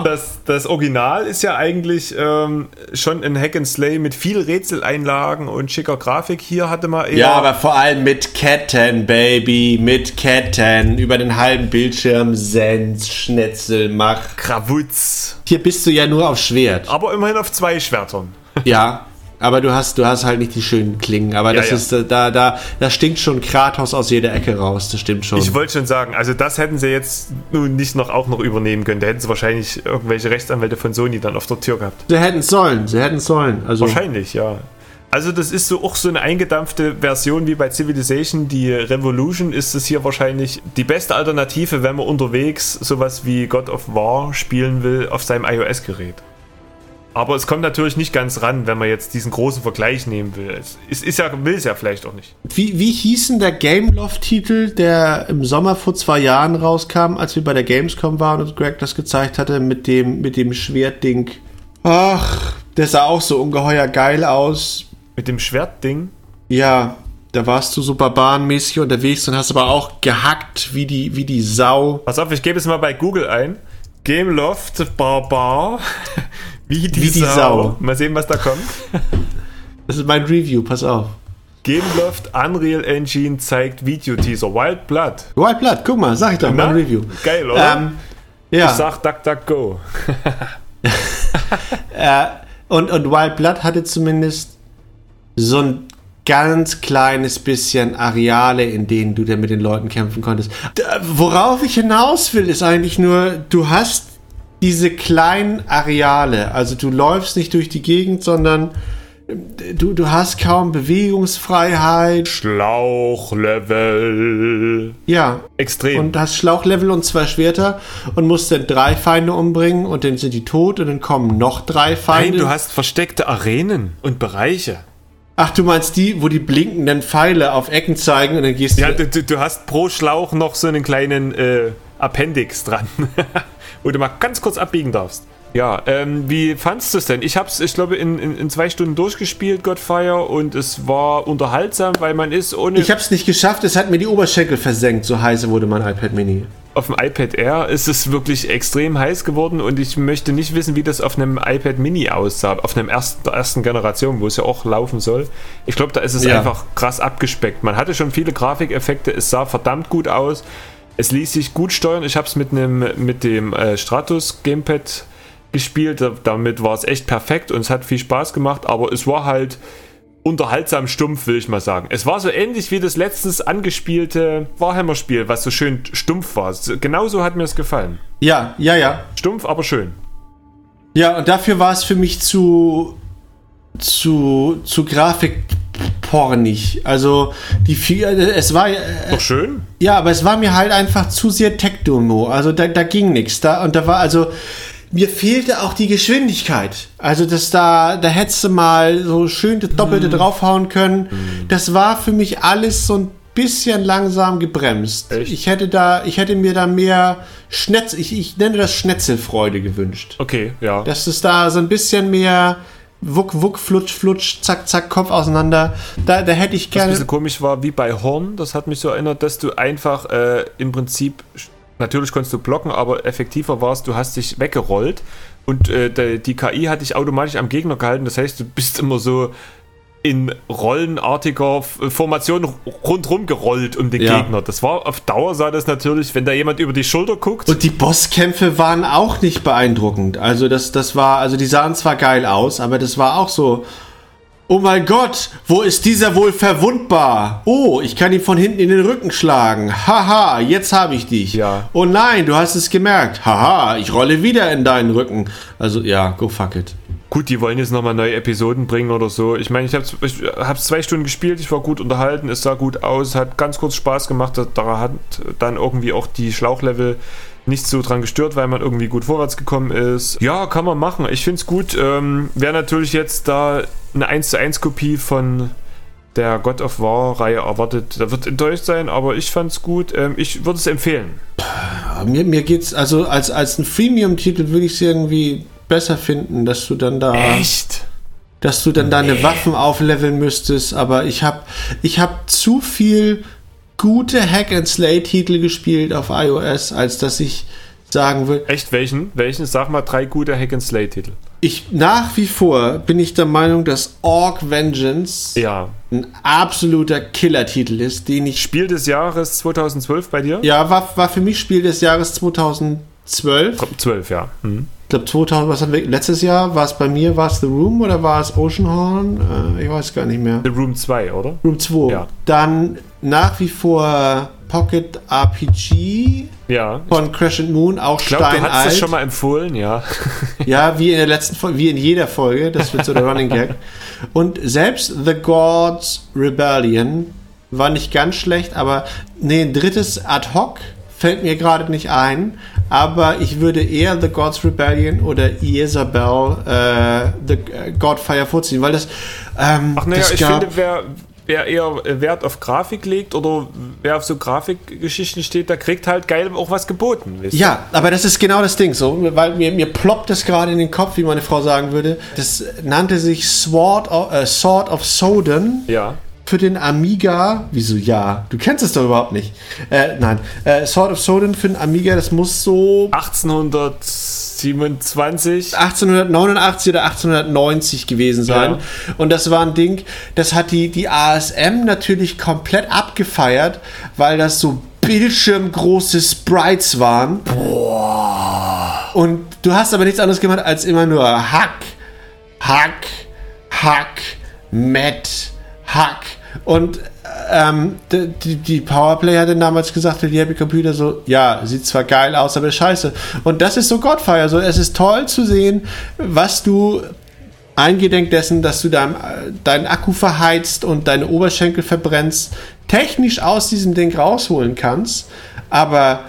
Das, das Original ist ja eigentlich ähm, schon ein Hack and Slay mit viel Rätseleinlagen und schicker Grafik. Hier hatte man eher Ja, aber vor allem mit Ketten, Baby, mit Ketten. Über den halben Bildschirm Sens, Schnetzel, Mach. Krawutz. Hier bist du ja nur auf Schwert. Aber immerhin auf zwei Schwertern. Ja, aber du hast, du hast halt nicht die schönen Klingen. Aber Ja, das ja. ist, äh, da, da, da stinkt schon Kratos aus jeder Ecke raus. Das stimmt schon. Ich wollte schon sagen, also das hätten sie jetzt nun nicht noch auch noch übernehmen können. Da hätten sie wahrscheinlich irgendwelche Rechtsanwälte von Sony dann auf der Tür gehabt. sie hätten sollen, sie hätten sollen. Also, Wahrscheinlich, ja. Also das ist so auch so eine eingedampfte Version wie bei Civilization. Die Revolution ist es hier wahrscheinlich die beste Alternative, wenn man unterwegs sowas wie God of War spielen will auf seinem iOS-Gerät. Aber es kommt natürlich nicht ganz ran, wenn man jetzt diesen großen Vergleich nehmen will. Es ist, ist ja, will es ja vielleicht auch nicht. Wie, wie hieß denn der Gameloft-Titel, der im Sommer vor zwei Jahren rauskam, als wir bei der Gamescom waren und Greg das gezeigt hatte mit dem, mit dem Schwertding? Ach, der sah auch so ungeheuer geil aus. Mit dem Schwertding. Ja, da warst du so barbarenmäßig unterwegs und hast aber auch gehackt wie die, wie die Sau. Pass auf, ich gebe es mal bei Google ein. Gameloft Barbar. Wie die, Wie die Sau. Sau. Mal sehen, was da kommt. Das ist mein Review, pass auf. Gameloft Unreal Engine zeigt Videoteaser. Wild Blood. White Blood, guck mal, sag ich doch, Na? mein Review. Geil, oder? Ähm, ja. Ich sag DuckDuckGo. Äh, und, und Wild Blood hatte zumindest so ein ganz kleines bisschen Areale, in denen du dann mit den Leuten kämpfen konntest. Worauf ich hinaus will, ist eigentlich nur, du hast diese kleinen Areale. Also du läufst nicht durch die Gegend, sondern äh, du, du hast kaum Bewegungsfreiheit. Schlauchlevel. Ja. Extrem. Und hast Schlauchlevel und zwei Schwerter und musst dann drei Feinde umbringen und dann sind die tot und dann kommen noch drei Nein, Feinde. du hast versteckte Arenen und Bereiche. Ach, du meinst die, wo die blinkenden Pfeile auf Ecken zeigen und dann gehst Ja, du. du, du hast pro Schlauch noch so einen kleinen äh, Appendix dran, wo du mal ganz kurz abbiegen darfst. Ja, ähm, wie fandst du es denn? Ich habe es, ich glaube, in, in, in zwei Stunden durchgespielt, Godfire, und es war unterhaltsam, weil man ist ohne. Ich hab's nicht geschafft, es hat mir die Oberschenkel versenkt, so heiße wurde mein iPad Mini. auf dem iPad Air ist es wirklich extrem heiß geworden und ich möchte nicht wissen, wie das auf einem iPad Mini aussah, auf einem ersten, der ersten Generation, wo es ja auch laufen soll. Ich glaube, da ist es Ja. einfach krass abgespeckt. Man hatte schon viele Grafikeffekte, es sah verdammt gut aus. Es ließ sich gut steuern. Ich habe es mit, mit dem äh, Stratus Gamepad gespielt. Da- Damit war es echt perfekt und es hat viel Spaß gemacht, aber es war halt unterhaltsam stumpf, will ich mal sagen. Es war so ähnlich wie das letztens angespielte Warhammer-Spiel, was so schön stumpf war. So- Genauso hat mir es gefallen. Ja, ja, ja. Stumpf, aber schön. Ja, und dafür war es für mich zu zu zu Grafikpornig. Also die es war äh, Doch schön. ja, aber es war mir halt einfach zu sehr Tech-Demo. Also da, da ging nichts. Da und da war also mir fehlte auch die Geschwindigkeit. Also das da da hättest du mal so schön das Doppelte Mhm. draufhauen können. Das war für mich alles so ein bisschen langsam gebremst. Echt? Ich hätte da ich hätte mir da mehr Schnetz ich, ich nenne das Schnetzelfreude gewünscht. Okay, ja. Dass es da so ein bisschen mehr Wuck, Wuck, Flutsch, Flutsch, Zack, Zack, Kopf auseinander. Da, da hätte ich Was ein gerne. bisschen komisch war, wie bei Horn, das hat mich so erinnert, dass du einfach äh, im Prinzip, natürlich konntest du blocken, aber effektiver warst, du hast dich weggerollt und äh, die, die KI hat dich automatisch am Gegner gehalten, das heißt, du bist immer so in rollenartiger Formation rundrum gerollt um den Ja. Gegner. Das war auf Dauer sah das natürlich, wenn da jemand über die Schulter guckt. Und die Bosskämpfe waren auch nicht beeindruckend. Also das, das war, also die sahen zwar geil aus, aber das war auch so. Oh mein Gott, wo ist dieser wohl verwundbar? Oh, ich kann ihn von hinten in den Rücken schlagen. Haha, jetzt habe ich dich. Ja. Oh nein, du hast es gemerkt. Haha, ich rolle wieder in deinen Rücken. Also ja, go fuck it. Gut, die wollen jetzt nochmal neue Episoden bringen oder so. Ich meine, ich habe ich hab's zwei Stunden gespielt, ich war gut unterhalten, es sah gut aus, hat ganz kurz Spaß gemacht. Da- Da hat dann irgendwie auch die Schlauchlevel nicht so dran gestört, weil man irgendwie gut vorwärts gekommen ist. Ja, kann man machen. Ich finde es gut. Ähm, Wer natürlich jetzt da eine 1 zu 1 Kopie von der God of War-Reihe erwartet, der wird enttäuscht sein, aber ich fand es gut. Ähm, ich würde es empfehlen. Mir, mir geht's, also als, als ein Freemium-Titel würde ich es irgendwie besser finden, dass du dann da. Echt? dass du dann deine Waffen aufleveln müsstest, aber ich habe ich hab zu viel gute Hack-and-Slay-Titel gespielt auf iOS, als dass ich sagen will, Echt? Welchen? Welchen? Sag mal drei gute Hack-and-Slay-Titel. ich nach wie vor bin ich der Meinung, dass Orc Vengeance Ja. ein absoluter Killer-Titel ist, den ich Spiel des Jahres 2012 bei dir? ja war, war für mich Spiel des Jahres 2012. 12, ja. Hm. Ich glaube 2000, was haben wir letztes Jahr war es bei mir war es The Room oder war es Oceanhorn? Äh, ich weiß gar nicht mehr. The Room 2, oder? Room 2. Ja. Dann nach wie vor Pocket RPG Ja. von Crash and Moon, auch Ich glaube, du hast steinalt. es schon mal empfohlen, ja. Ja, wie in der letzten Folge, wie in jeder Folge, das wird so der Running Gag. Und selbst The Gods Rebellion war nicht ganz schlecht, aber nee, ein drittes Ad hoc fällt mir gerade nicht ein, aber ich würde eher The Gods Rebellion oder Isabel äh, The äh, Godfire vorziehen, weil das ähm, Ach naja, ich finde, wer, wer eher Wert auf Grafik legt oder wer auf so Grafikgeschichten steht, der kriegt halt geil auch was geboten. Du? Ja, aber das ist genau das Ding, so, weil mir, mir ploppt das gerade in den Kopf, wie meine Frau sagen würde. Das nannte sich Sword of, äh, Sword of Soden Ja. Für den Amiga. Wieso ja? Du kennst es doch überhaupt nicht. Äh, nein, äh, Sword of Soden für den Amiga, das muss so 1827. 1889 oder 1890 gewesen sein. Ja. Und das war ein Ding, das hat die, die ASM natürlich komplett abgefeiert, weil das so bildschirmgroße Sprites waren. Und du hast aber nichts anderes gemacht als immer nur Hack, Hack, Hack, Matt, Hack. Und ähm, die, die- Powerplay hat dann damals gesagt, die Happy Computer so, ja, sieht zwar geil aus, aber scheiße. Und das ist so Godfire. So, es ist toll zu sehen, was du eingedenk dessen, dass du dein, deinen Akku verheizt und deine Oberschenkel verbrennst, technisch aus diesem Ding rausholen kannst. Aber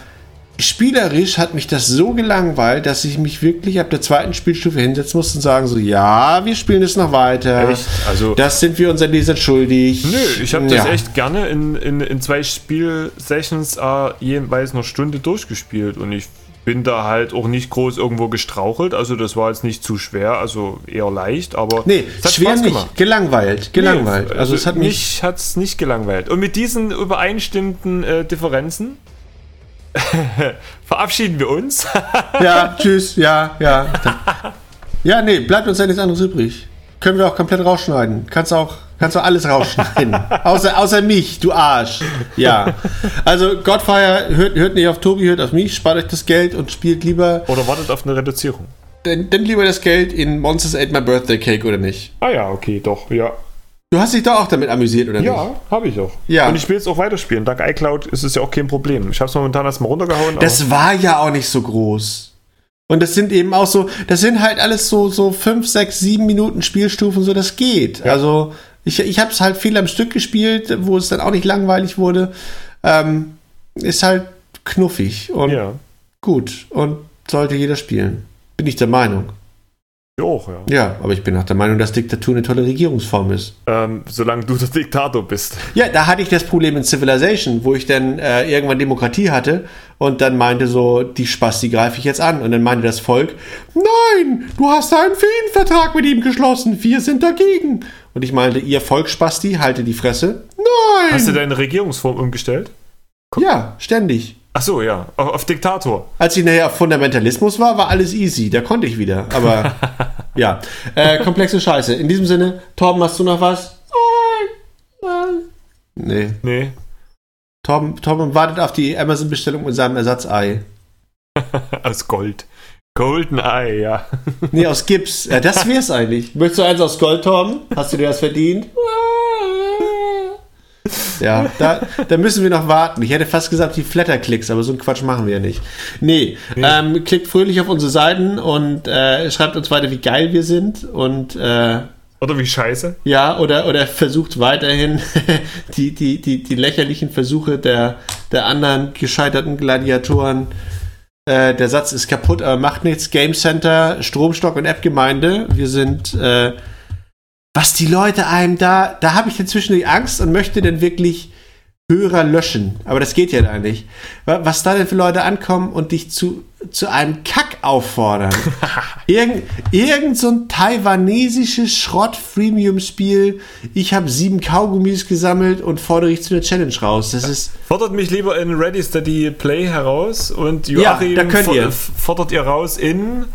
spielerisch hat mich das so gelangweilt, dass ich mich wirklich ab der zweiten Spielstufe hinsetzen musste und sagen so, ja, wir spielen es noch weiter. Echt? Also- das sind wir unseren Lesern schuldig. Nö, ich habe das Ja. echt gerne in, in, in zwei Spielsessions äh, jeweils eine Stunde durchgespielt und ich bin da halt auch nicht groß irgendwo gestrauchelt, also das war jetzt nicht zu schwer, also eher leicht, aber Nee, es schwer Spaß nicht. gemacht. Gelangweilt. Gelangweilt. Nee, also es hat mich. mich hat's nicht gelangweilt. Und mit diesen übereinstimmenden äh, Differenzen verabschieden wir uns. Ja, tschüss, ja, ja. Ja, nee, bleibt uns ja nichts anderes übrig. Können wir auch komplett rausschneiden. Kannst auch, kannst auch alles rausschneiden. außer, außer mich, du Arsch. Ja. Also Godfire, hört, hört nicht auf Tobi, hört auf mich, spart euch das Geld und spielt lieber, Oder wartet auf eine Reduzierung. denn, denn lieber das Geld in Monsters Ate My Birthday Cake, oder nicht? Ah ja, okay, doch, ja. Du hast dich doch auch damit amüsiert, oder nicht? Ja, habe ich auch. Ja. Und ich will jetzt auch weiterspielen. Dank iCloud ist es ja auch kein Problem. Ich habe es momentan erstmal runtergehauen. Das war ja auch nicht so groß. Und das sind eben auch so, das sind halt alles so, so fünf, sechs, sieben Minuten Spielstufen, so das geht. Also ich, ich habe es halt viel am Stück gespielt, wo es dann auch nicht langweilig wurde. Ähm, ist halt knuffig und ja, gut und sollte jeder spielen. Bin ich der Meinung. Auch, ja. Ja, aber ich bin auch der Meinung, dass Diktatur eine tolle Regierungsform ist. Ähm, solange du der Diktator bist. Ja, da hatte ich das Problem in Civilization, wo ich dann äh, irgendwann Demokratie hatte und dann meinte so, die Spasti greife ich jetzt an. Und dann meinte das Volk, nein, du hast einen Friedensvertrag mit ihm geschlossen, wir sind dagegen. Und ich meinte, ihr Volksspasti, halte die Fresse. Nein! Hast du deine Regierungsform umgestellt? ja, ständig. Ach so, ja. Auf, auf Diktator. Als ich nachher auf Fundamentalismus war, war alles easy. Da konnte ich wieder. Aber ja, äh, komplexe Scheiße. In diesem Sinne, Torben, hast du noch was? Nee. Nee. Torben, Torben wartet auf die Amazon-Bestellung mit seinem Ersatzei. Aus Gold. Golden Eye, ja. Nee, aus Gips. Ja, das wär's eigentlich. Möchtest du eins aus Gold, Torben? Hast du dir das verdient? Ja, da, da müssen wir noch warten. Ich hätte fast gesagt, die Flatterklicks, aber so einen Quatsch machen wir ja nicht. Nee, Ähm, klickt fröhlich auf unsere Seiten und äh, schreibt uns weiter, wie geil wir sind und äh, Oder wie scheiße. ja, oder, oder versucht weiterhin die, die, die, die lächerlichen Versuche der, der anderen gescheiterten Gladiatoren. Äh, der Satz ist kaputt, aber macht nichts. Game Center, Stromstock und App-Gemeinde. Wir sind, äh, was die Leute einem da, da habe ich inzwischen die Angst und möchte denn wirklich Hörer löschen. Aber das geht ja da nicht. Wa- Was da denn für Leute ankommen und dich zu, zu einem Kack auffordern. Irgend, irgend so ein taiwanesisches Schrott-Freemium-Spiel. Ich habe sieben Kaugummis gesammelt und fordere ich zu der Challenge raus. Das ist, Fordert mich lieber in Ready Steady Play heraus und Ja, Joachim da könnt ihr. fordert ihr raus in.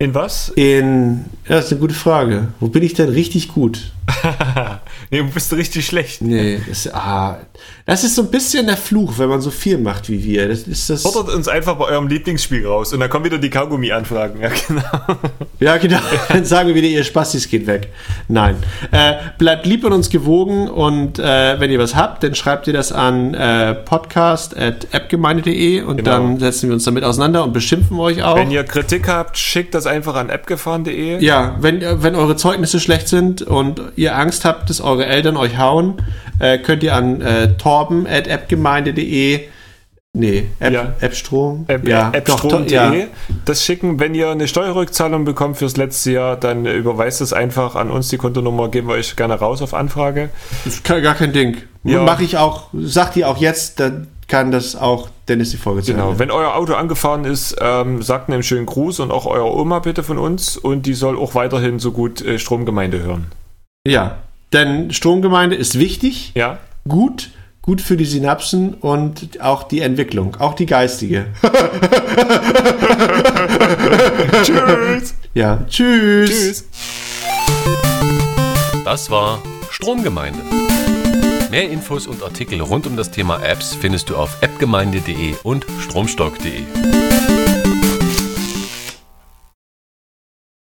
In was? in, ja, das ist eine gute Frage. Wo bin ich denn richtig gut? nee, du bist richtig schlecht. Nee, das, ah, das ist so ein bisschen der Fluch, wenn man so viel macht wie wir. Das ist das. Fordert uns einfach bei eurem Lieblingsspiel raus und dann kommen wieder die Kaugummi-Anfragen. Ja, genau. Ja, genau. Dann sagen wir wieder, ihr Spastis geht weg. Nein. Äh, bleibt lieb und uns gewogen und äh, wenn ihr was habt, dann schreibt ihr das an äh, podcast.appgemeinde.de und Genau. dann setzen wir uns damit auseinander und beschimpfen euch auch. Wenn ihr Kritik habt, schickt das einfach an appgefahren.de. ja, wenn, äh, wenn eure Zeugnisse schlecht sind und ihr Angst habt, dass eure Eltern euch hauen, äh, könnt ihr an äh, torben.appgemeinde.de Nee, App, Ja. Appstrom? App, ja, appstrom.de. ja. Das schicken, wenn ihr eine Steuerrückzahlung bekommt fürs letzte Jahr, dann überweist es einfach an uns die Kontonummer, geben wir euch gerne raus auf Anfrage. Ist gar kein Ding. Ja. Mache ich auch, sagt ihr auch jetzt, dann kann das auch Dennis die Folge Genau, wenn euer Auto angefahren ist, ähm, sagt einen schönen Gruß und auch eurer Oma bitte von uns und die soll auch weiterhin so gut äh, Stromgemeinde hören. Ja, denn Stromgemeinde ist wichtig, Ja? gut, gut für die Synapsen und auch die Entwicklung, auch die geistige. Tschüss! Ja, tschüss. Tschüss! Das war Stromgemeinde. Mehr Infos und Artikel rund um das Thema Apps findest du auf appgemeinde.de und stromstock.de.